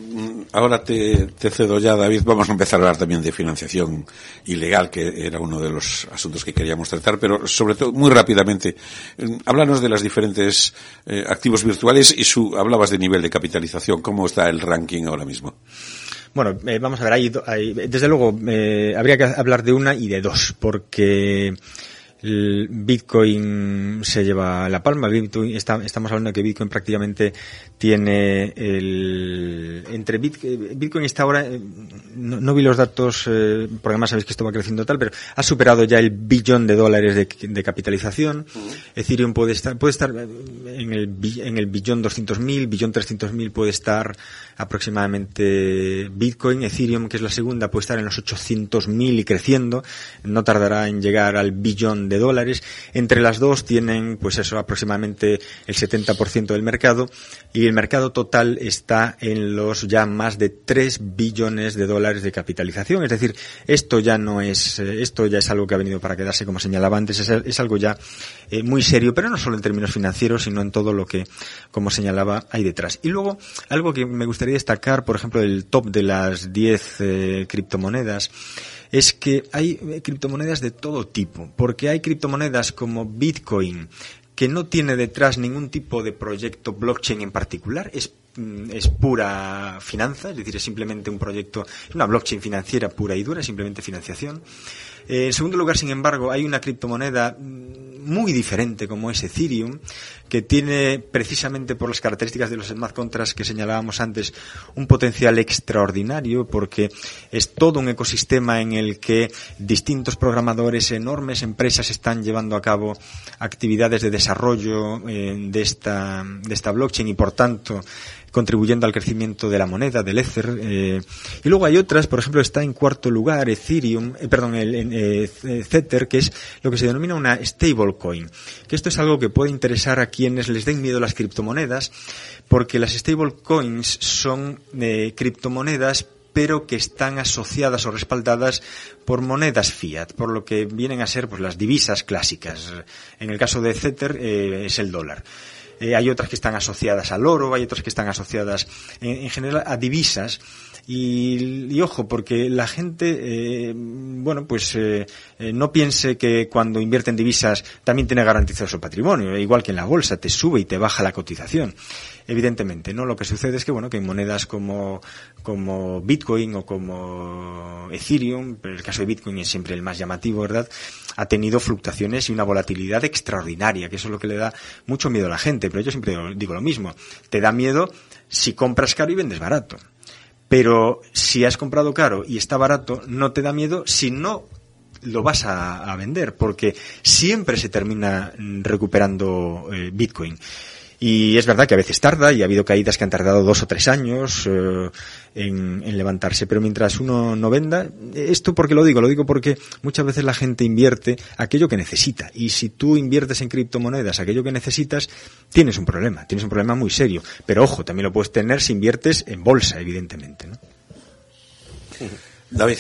[SPEAKER 2] ahora te, cedo ya, David, vamos a empezar a hablar también de financiación ilegal, que era uno de los asuntos que queríamos tratar, pero sobre todo, muy rápidamente, eh, de los diferentes activos virtuales y su, hablabas de nivel de capitalización, ¿cómo está el ranking ahora mismo?
[SPEAKER 5] Bueno, eh, vamos a ver, ahí, desde luego eh, habría que hablar de una y de dos, porque el Bitcoin se lleva la palma. Bitcoin, estamos hablando de que Bitcoin prácticamente tiene el entre Bitcoin está ahora eh, no, vi los datos eh, porque además sabéis que esto va creciendo tal, pero ha superado ya el billón de dólares de, capitalización. Ethereum puede estar puede estar en el en el billón 200 mil, billón 300 mil puede estar aproximadamente Bitcoin. Ethereum que es la segunda puede estar en los 800 mil y creciendo. No tardará en llegar al billón de dólares. Entre las dos tienen, pues eso, aproximadamente el 70% del mercado y el mercado total está en los ya más de 3 billones de dólares de capitalización. Es decir, esto ya no es, eh, esto ya es algo que ha venido para quedarse, como señalaba antes, es, algo ya eh, muy serio, pero no solo en términos financieros, sino en todo lo que, como señalaba, hay detrás. Y luego, algo que me gustaría destacar, por ejemplo, el top de las 10 eh, criptomonedas, es que hay criptomonedas de todo tipo, porque hay criptomonedas como Bitcoin, que no tiene detrás ningún tipo de proyecto blockchain en particular, es mm, es pura finanza, es decir, es simplemente un proyecto, una blockchain financiera pura y dura, simplemente financiación. Eh, en segundo lugar, sin embargo, hay una criptomoneda mm, muy diferente como es Ethereum, que tiene precisamente por las características de los smart contracts que señalábamos antes un potencial extraordinario porque es todo un ecosistema en el que distintos programadores, enormes empresas están llevando a cabo actividades de desarrollo eh, de esta de esta blockchain y por tanto contribuyendo al crecimiento de la moneda, del Ether. Eh, y luego hay otras, por ejemplo, está en cuarto lugar Ethereum, eh, perdón, el, eh, Tether, que es lo que se denomina una stablecoin. Que esto es algo que puede interesar a quienes les den miedo las criptomonedas, porque las stablecoins son criptomonedas pero que están asociadas o respaldadas por monedas fiat, por lo que vienen a ser pues las divisas clásicas. En el caso de Tether es el dólar. Eh, hay otras que están asociadas al oro, hay otras que están asociadas en, general a divisas. Y, ojo, porque la gente, eh, bueno, pues eh, no piense que cuando invierte en divisas también tiene garantizado su patrimonio, igual que en la bolsa, te sube y te baja la cotización evidentemente, ¿no? Lo que sucede es que, bueno, que en monedas como, como Bitcoin o como Ethereum, pero el caso de Bitcoin es siempre el más llamativo, ¿verdad? Ha tenido fluctuaciones y una volatilidad extraordinaria, que eso es lo que le da mucho miedo a la gente, pero yo siempre digo lo mismo. Te da miedo si compras caro y vendes barato. Pero si has comprado caro y está barato, no te da miedo si no lo vas a, vender, porque siempre se termina recuperando eh, Bitcoin. Y es verdad que a veces tarda y ha habido caídas que han tardado dos o tres años eh, en, levantarse, pero mientras uno no venda, esto porque lo digo, lo digo porque muchas veces la gente invierte aquello que necesita y si tú inviertes en criptomonedas aquello que necesitas, tienes un problema, tienes un problema muy serio. Pero ojo, también lo puedes tener si inviertes en bolsa, evidentemente. ¿no?
[SPEAKER 2] David.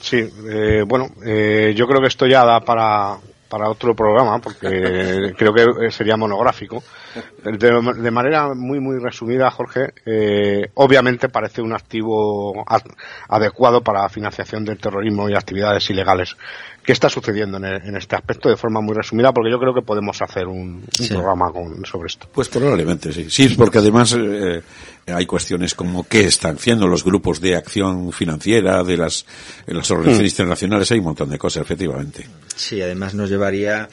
[SPEAKER 3] Sí, eh, bueno, eh, yo creo que esto ya da para, para otro programa, porque creo que sería monográfico. De, manera muy, muy resumida, Jorge, eh, obviamente parece un activo adecuado para la financiación del terrorismo y actividades ilegales. ¿Qué está sucediendo en, este aspecto de forma muy resumida? Porque yo creo que podemos hacer un, programa sobre esto.
[SPEAKER 2] Pues probablemente sí. Sí, porque además eh, hay cuestiones como qué están haciendo los grupos de acción financiera de las, las organizaciones mm. internacionales. Hay un montón de cosas, efectivamente.
[SPEAKER 5] Sí, además nos llevaría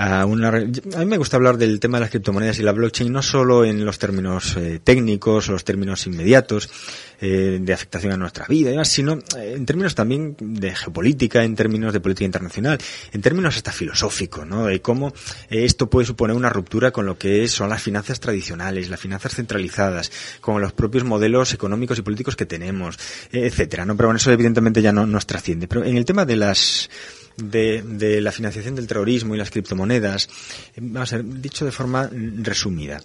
[SPEAKER 5] a una... A mí me gusta hablar del tema de las criptomonedas y la blockchain no solo en los términos eh, técnicos los términos inmediatos eh, de afectación a nuestra vida, sino eh, en términos también de geopolítica, en términos de política internacional, en términos hasta filosóficos, ¿no? De cómo esto puede suponer una ruptura con lo que son las finanzas tradicionales, las finanzas centralizadas, con los propios modelos económicos y políticos que tenemos, etcétera, ¿no? Pero bueno, eso evidentemente ya no nos trasciende. Pero en el tema de las de, la financiación del terrorismo y las criptomonedas, eh, vamos a ver, dicho de forma resumida.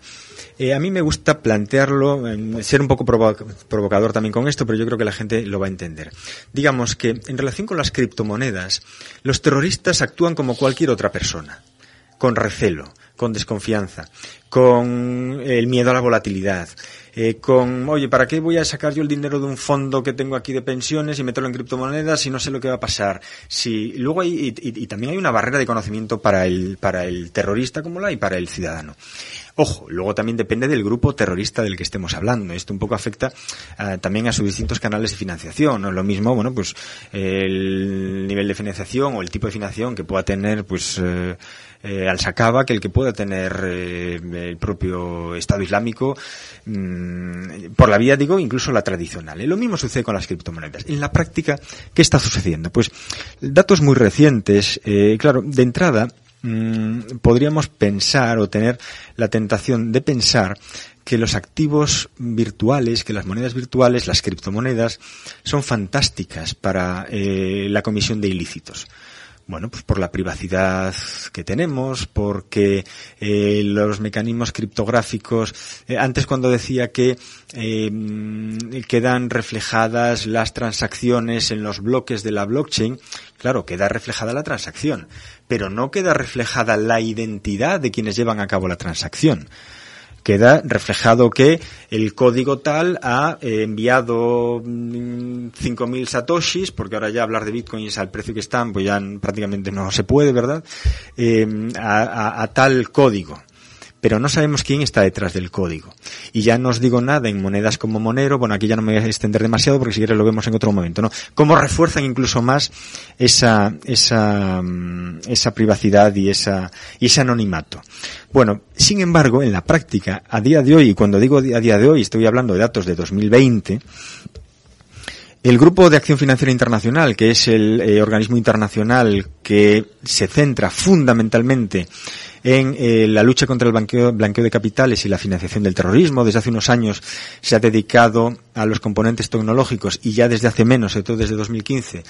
[SPEAKER 5] Eh, a mí me gusta plantearlo, ser un poco provocador también con esto, pero yo creo que la gente lo va a entender. Digamos que en relación con las criptomonedas, los terroristas actúan como cualquier otra persona, con recelo, con desconfianza, con el miedo a la volatilidad, eh, con, oye, ¿para qué voy a sacar yo el dinero de un fondo que tengo aquí de pensiones y meterlo en criptomonedas si no sé lo que va a pasar? Si, luego hay, y, también hay una barrera de conocimiento para el, para el terrorista como la hay para el ciudadano. Ojo, luego también depende del grupo terrorista del que estemos hablando. Esto un poco afecta eh, también a sus distintos canales de financiación. No es lo mismo, bueno, pues el nivel de financiación o el tipo de financiación que pueda tener, pues, eh, eh, al Sacaba que el que pueda tener eh, el propio Estado Islámico mm, por la vía, digo, incluso la tradicional. Y lo mismo sucede con las criptomonedas. En la práctica, ¿qué está sucediendo? Pues datos muy recientes, eh, claro, de entrada, mm, podríamos pensar o tener la tentación de pensar que los activos virtuales, que las monedas virtuales, las criptomonedas, son fantásticas para la comisión de ilícitos. Bueno, pues por la privacidad que tenemos, porque eh, los mecanismos criptográficos, eh, antes cuando decía que eh, quedan reflejadas las transacciones en los bloques de la blockchain, claro, queda reflejada la transacción, pero no queda reflejada la identidad de quienes llevan a cabo la transacción queda reflejado que el código tal ha eh, enviado 5.000 mm, satoshis, porque ahora ya hablar de bitcoins al precio que están, pues ya prácticamente no se puede, ¿verdad? Eh, a tal código pero no sabemos quién está detrás del código. Y ya no os digo nada en monedas como Monero, bueno, aquí ya no me voy a extender demasiado porque si quieres lo vemos en otro momento, ¿no? Cómo refuerzan incluso más esa, mm, privacidad y esa, y ese anonimato. Bueno, sin embargo, en la práctica, a día de hoy, y cuando digo a día de hoy, estoy hablando de datos de 2020, el Grupo de Acción Financiera Internacional, que es el eh, organismo internacional que se centra fundamentalmente en eh, la lucha contra el blanqueo, de capitales y la financiación del terrorismo. Desde hace unos años se ha dedicado a los componentes tecnológicos y ya desde hace menos, sobre todo desde 2015,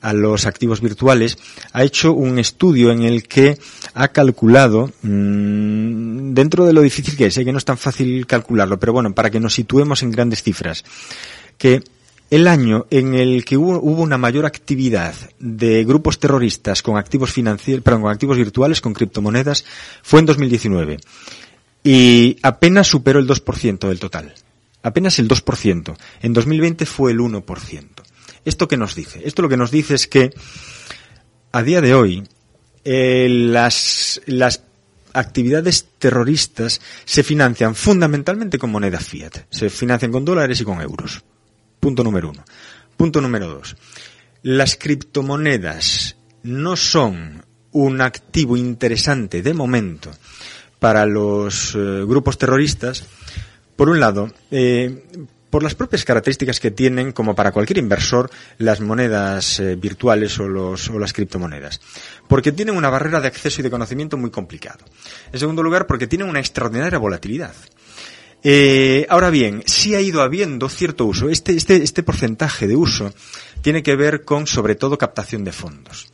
[SPEAKER 5] a los activos virtuales, ha hecho un estudio en el que ha calculado, mmm, dentro de lo difícil que es, sé que no es tan fácil calcularlo, pero bueno, para que nos situemos en grandes cifras, que el año en el que hubo, una mayor actividad de grupos terroristas con activos financieros, perdón, con activos virtuales, con criptomonedas, fue en 2019. Y apenas superó el 2% del total. Apenas el 2%. En 2020 fue el 1%. ¿Esto qué nos dice? Esto lo que nos dice es que a día de hoy eh, las, las actividades terroristas se financian fundamentalmente con moneda fiat. Se financian con dólares y con euros. Punto número uno. Punto número dos. Las criptomonedas no son un activo interesante de momento para los eh, grupos terroristas. Por un lado, eh, por las propias características que tienen, como para cualquier inversor, las monedas eh, virtuales o, los, o las criptomonedas. Porque tienen una barrera de acceso y de conocimiento muy complicado. En segundo lugar, porque tienen una extraordinaria volatilidad. Eh, ahora bien, sí ha ido habiendo cierto uso. Este, este, este porcentaje de uso tiene que ver con, sobre todo, captación de fondos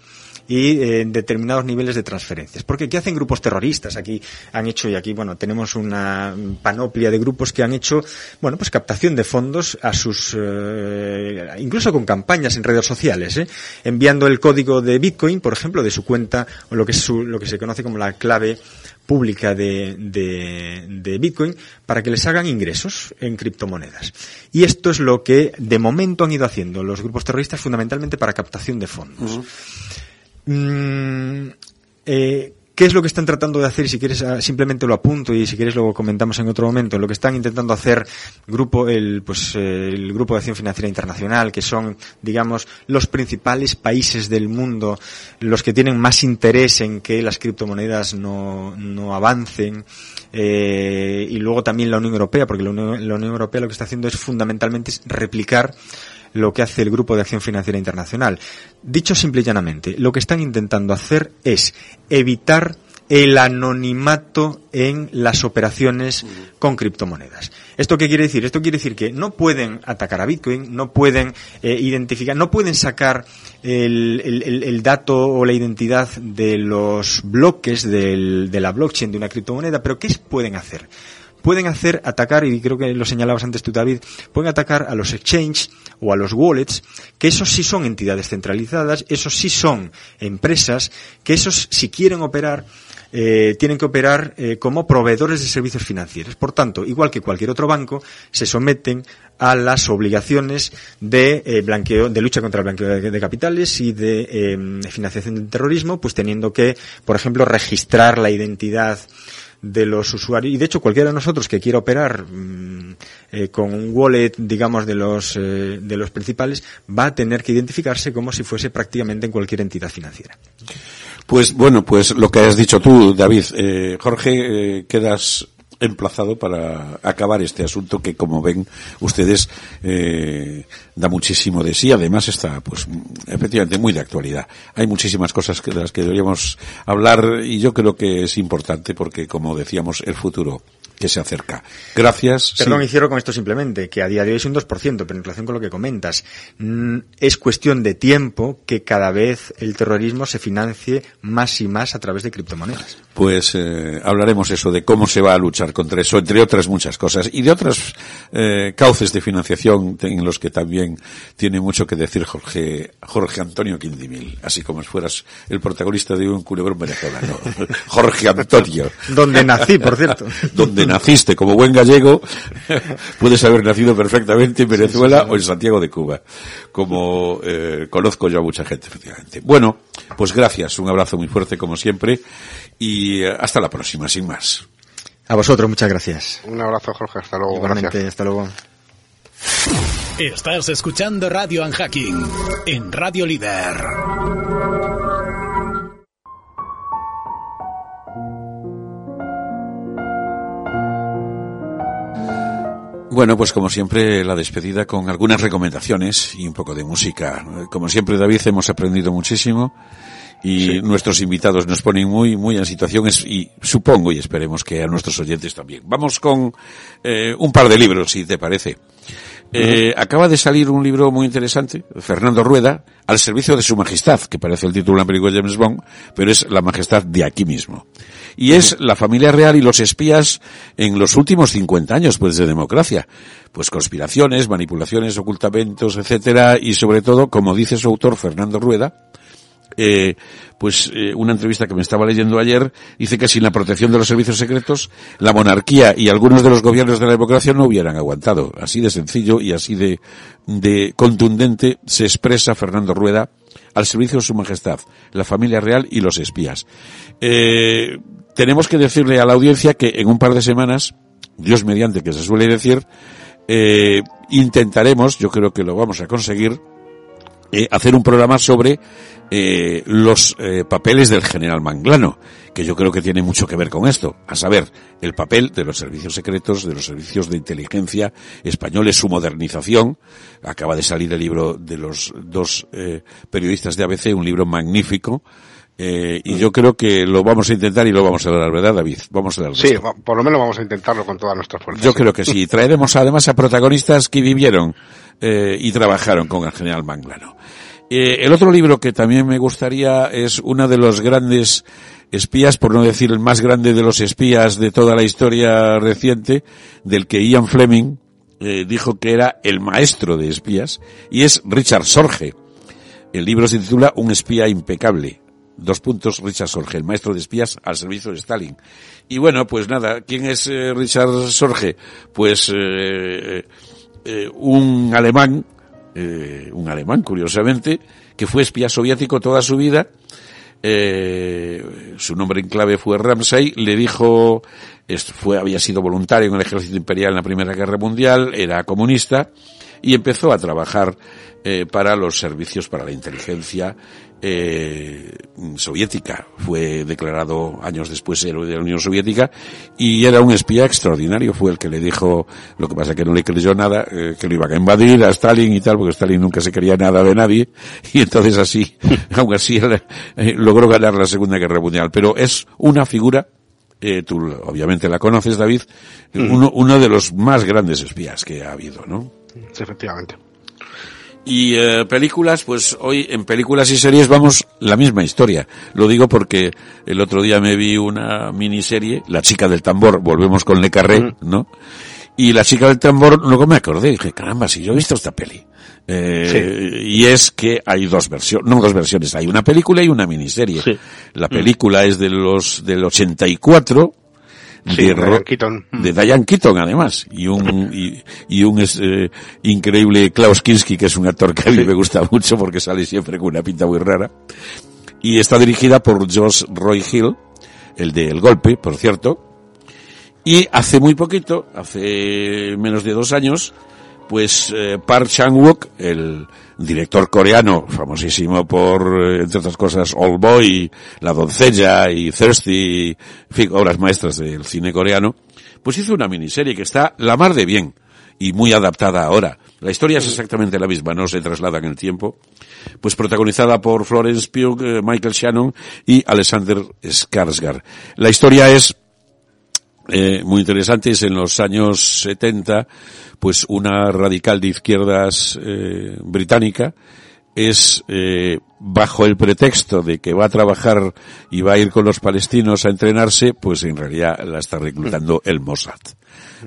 [SPEAKER 5] y eh, determinados niveles de transferencias. Porque ¿qué hacen grupos terroristas? Aquí han hecho, y aquí, bueno, tenemos una panoplia de grupos que han hecho, bueno, pues captación de fondos a sus, eh, incluso con campañas en redes sociales, ¿eh? enviando el código de Bitcoin, por ejemplo, de su cuenta, o lo que es su, lo que se conoce como la clave pública de, de, Bitcoin para que les hagan ingresos en criptomonedas. Y esto es lo que de momento han ido haciendo los grupos terroristas fundamentalmente para captación de fondos. Mm, eh, ¿Qué es lo que están tratando de hacer? Si quieres, ah, simplemente lo apunto y si quieres lo comentamos en otro momento. Lo que están intentando hacer grupo, el, pues, el Grupo de Acción Financiera Internacional, que son, digamos, los principales países del mundo, los que tienen más interés en que las criptomonedas no, no avancen, eh, y luego también la Unión Europea, porque la Unión Europea lo que está haciendo es fundamentalmente replicar lo que hace el Grupo de Acción Financiera Internacional. Dicho simple y llanamente, lo que están intentando hacer es evitar el anonimato en las operaciones con criptomonedas. ¿Esto qué quiere decir? Esto quiere decir que no pueden atacar a Bitcoin, no pueden eh, identificar, no pueden sacar el, el, dato o la identidad de los bloques de la blockchain de una criptomoneda, pero ¿qué pueden hacer? Pueden hacer atacar, y creo que lo señalabas antes tú, David, pueden atacar a los exchanges o a los wallets, que esos sí son entidades centralizadas, esos sí son empresas, que esos si quieren operar, eh, tienen que operar eh, como proveedores de servicios financieros. Por tanto, igual que cualquier otro banco, se someten a las obligaciones de eh, blanqueo, de lucha contra el blanqueo de, capitales y de financiación del terrorismo, pues teniendo que, por ejemplo, registrar la identidad de los usuarios y de hecho cualquiera de nosotros que quiera operar mm, eh, con un wallet digamos de los eh, de los principales va a tener que identificarse como si fuese prácticamente en cualquier entidad financiera.
[SPEAKER 2] Pues bueno pues lo que has dicho tú David eh, Jorge quedas emplazado para acabar este asunto que, como ven ustedes, eh, da muchísimo de sí. Además está, pues, efectivamente muy de actualidad. Hay muchísimas cosas de las que deberíamos hablar y yo creo que es importante porque, como decíamos, el futuro que se acerca. Gracias.
[SPEAKER 5] Perdón, sí. con esto simplemente, que a día de hoy es un 2%, pero en relación con lo que comentas, mm, es cuestión de tiempo que cada vez el terrorismo se financie más y más a través de criptomonedas.
[SPEAKER 2] Pues eh, hablaremos eso, de cómo se va a luchar contra eso, entre otras muchas cosas, y de otros eh, cauces de financiación en los que también tiene mucho que decir Jorge, Jorge Antonio Quindimil, así como si fueras el protagonista de un culebrón venezolano. Jorge Antonio.
[SPEAKER 5] Donde nací, por cierto.
[SPEAKER 2] Donde naciste como buen gallego, puedes haber nacido perfectamente en Venezuela o en Santiago de Cuba, como eh, conozco yo a mucha gente, efectivamente. Bueno, pues gracias, un abrazo muy fuerte como siempre y eh, hasta la próxima, sin más.
[SPEAKER 5] A vosotros, muchas gracias.
[SPEAKER 3] Un abrazo, Jorge. Hasta luego.
[SPEAKER 5] Igualmente,
[SPEAKER 3] Gracias.
[SPEAKER 5] hasta luego.
[SPEAKER 4] Estás escuchando Radio Unhacking en Radio Líder.
[SPEAKER 2] Bueno, pues como siempre, la despedida con algunas recomendaciones y un poco de música. Como siempre, David, hemos aprendido muchísimo y nuestros invitados nos ponen muy, muy en situaciones y supongo y esperemos que a nuestros oyentes también. Vamos con eh, un par de libros, si te parece. Eh, acaba de salir un libro muy interesante, Fernando Rueda, al servicio de su majestad, que parece el título de una película de James Bond, pero es la majestad de aquí mismo. Y es la familia real y los espías en los últimos 50 años, pues, de democracia. Pues conspiraciones, manipulaciones, ocultamientos, etcétera, y sobre todo, como dice su autor, Fernando Rueda, eh, pues eh, una entrevista que me estaba leyendo ayer dice que sin la protección de los servicios secretos la monarquía y algunos de los gobiernos de la democracia no hubieran aguantado así de sencillo y así de, de contundente se expresa Fernando Rueda al servicio de su majestad la familia real y los espías. Eh, tenemos que decirle a la audiencia que en un par de semanas Dios mediante que se suele decir eh, intentaremos yo creo que lo vamos a conseguir eh, hacer un programa sobre los papeles del general Manglano, que yo creo que tiene mucho que ver con esto, a saber, el papel de los servicios secretos, de los servicios de inteligencia españoles, su modernización. Acaba de salir el libro de los dos eh, periodistas de ABC, un libro magnífico, eh, y yo creo que lo vamos a intentar y lo vamos a dar, ¿verdad, David? Vamos a dar.
[SPEAKER 3] Sí, por lo menos vamos a intentarlo con todas nuestras fuerzas.
[SPEAKER 2] Yo creo que sí. Traeremos además a protagonistas que vivieron eh, y trabajaron con el general Manglano. Eh, el otro libro que también me gustaría es uno de los grandes espías, por no decir el más grande de los espías de toda la historia reciente, del que Ian Fleming eh, dijo que era el maestro de espías, y es Richard Sorge. El libro se titula Un espía impecable. Dos puntos, Richard Sorge, el maestro de espías al servicio de Stalin. Y bueno, pues nada, ¿quién es eh, Richard Sorge? Pues eh, eh, un alemán, eh, un alemán curiosamente, que fue espía soviético toda su vida, eh, su nombre en clave fue Ramsay, le dijo, fue, había sido voluntario en el ejército imperial en la Primera Guerra Mundial, era comunista, y empezó a trabajar eh, para los servicios, para la inteligencia eh, soviética. Fue declarado años después héroe de la Unión Soviética y era un espía extraordinario. Fue el que le dijo, lo que pasa que no le creyó nada, eh, que lo iban a invadir a Stalin y tal, porque Stalin nunca se quería nada de nadie. Y entonces así, aún así, él, eh, logró ganar la Segunda Guerra Mundial. Pero es una figura eh, tú obviamente la conoces, David, uno, uno de los más grandes espías que ha habido, ¿no?
[SPEAKER 3] Sí, efectivamente.
[SPEAKER 2] Y eh, películas, pues hoy en películas y series vamos la misma historia. Lo digo porque el otro día me vi una miniserie, La chica del tambor, volvemos con Le Carré, ¿no? Y La chica del tambor, luego me acordé, dije, caramba, si yo he visto esta peli. Eh, Y es que hay dos versiones, no dos versiones, hay una película y una miniserie.
[SPEAKER 3] Sí.
[SPEAKER 2] La película es de los del 84,
[SPEAKER 3] Sí,
[SPEAKER 2] de,
[SPEAKER 3] Diane Keaton.
[SPEAKER 2] de Diane Keaton además y un y, y un es, eh, increíble Klaus Kinski que es un actor que a mí me gusta mucho porque sale siempre con una pinta muy rara. Y está dirigida por Josh Roy Hill el de El Golpe por cierto. Y hace muy poquito hace menos de dos años pues eh, Park Chan-wook, el director coreano, famosísimo por, eh, entre otras cosas, All Boy, La doncella y Thirsty, en fin, obras maestras del cine coreano, pues hizo una miniserie que está la mar de bien y muy adaptada ahora. La historia es exactamente la misma, no se traslada en el tiempo. Pues protagonizada por Florence Pugh, eh, Michael Shannon y Alexander Skarsgård. La historia es eh, muy interesantes en los años 70, pues una radical de izquierdas eh, británica es eh, bajo el pretexto de que va a trabajar y va a ir con los palestinos a entrenarse, pues en realidad la está reclutando el Mossad.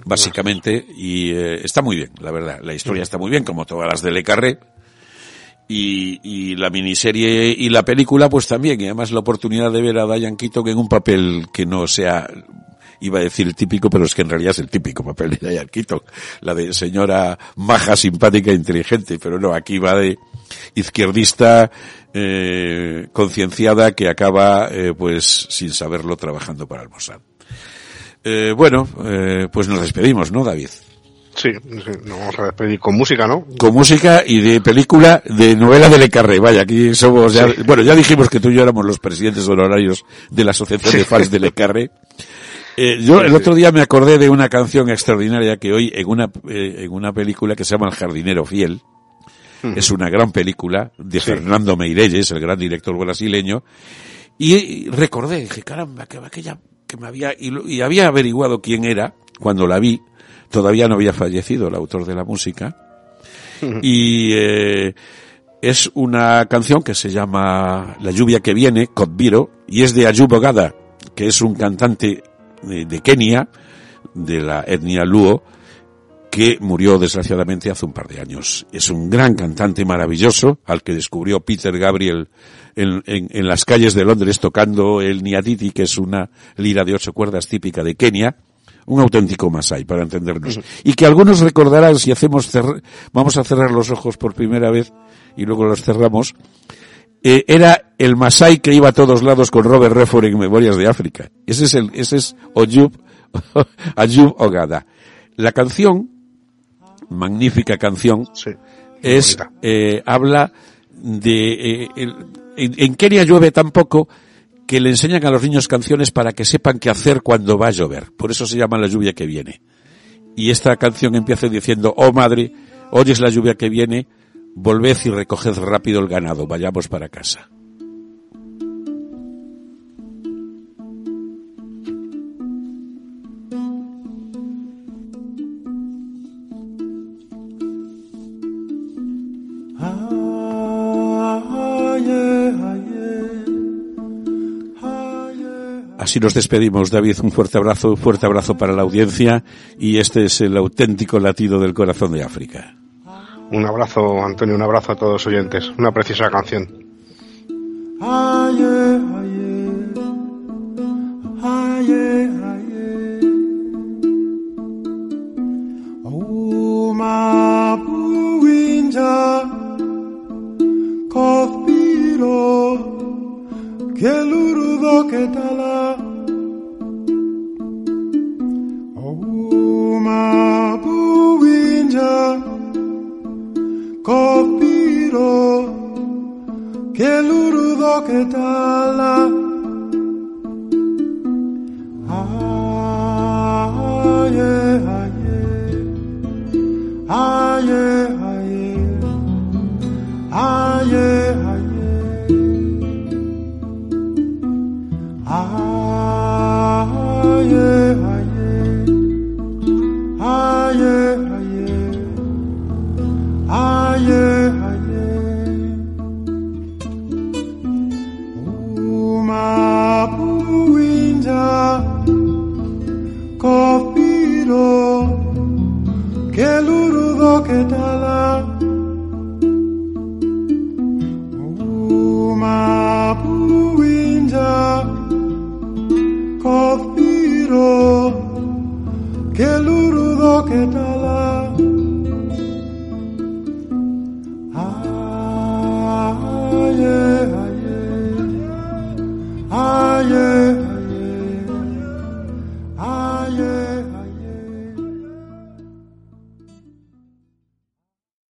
[SPEAKER 2] Básicamente, y eh, está muy bien, la verdad. La historia está muy bien, como todas las de Le Carré. Y, y la miniserie y la película, pues también. Y además la oportunidad de ver a Diane Keaton en un papel que no sea iba a decir el típico, pero es que en realidad es el típico papel de Diane Keaton, la de señora maja, simpática, inteligente, pero no, aquí va de izquierdista, eh, concienciada que acaba, eh, pues, sin saberlo trabajando para el Mossad. Eh, bueno, eh, pues nos despedimos, ¿no, David?
[SPEAKER 3] Sí, nos vamos a despedir con música, ¿no?
[SPEAKER 2] Con música y de película, de novela de Le Carré. Vaya, aquí somos ya, bueno, ya dijimos que tú y yo éramos los presidentes honorarios de la Asociación de Fans de Le Carré. Eh, yo el otro día me acordé de una canción extraordinaria que hoy en una, eh, en una película que se llama El jardinero fiel. Es una gran película de Fernando Meirelles, el gran director brasileño. Y recordé, dije, caramba, que aquella, que me había, y, y había averiguado quién era cuando la vi. Todavía no había fallecido el autor de la música. Y, eh, es una canción que se llama La lluvia que viene, Kotviro, y es de Ayub Ogada, que es un cantante de, de Kenia, de la etnia Luo, que murió desgraciadamente hace un par de años. Es un gran cantante maravilloso, al que descubrió Peter Gabriel en, en- en las calles de Londres tocando el Niaditi, que es una lira de ocho cuerdas típica de Kenia. Un auténtico Masai, para entendernos. Y que algunos recordarán si hacemos vamos a cerrar los ojos por primera vez y luego los cerramos, eh, era el Masai que iba a todos lados con Robert Redford en Memorias de África. Ese es el, ese es Oyub, Ayub Ogada. La canción, magnífica canción,
[SPEAKER 3] Sí.
[SPEAKER 2] es, eh, habla de, eh, el- en, en Kenia llueve tan poco que le enseñan a los niños canciones para que sepan qué hacer cuando va a llover. Por eso se llama la lluvia que viene. Y esta canción empieza diciendo, oh madre, oyes la lluvia que viene, volved y recoged rápido el ganado, vayamos para casa. Así nos despedimos, David. Un fuerte abrazo, un fuerte abrazo para la audiencia y este es el auténtico latido del corazón de África.
[SPEAKER 3] Un abrazo, Antonio, un abrazo a todos los oyentes. Una preciosa canción.
[SPEAKER 6] Uma kofiro, que lurudo que tala.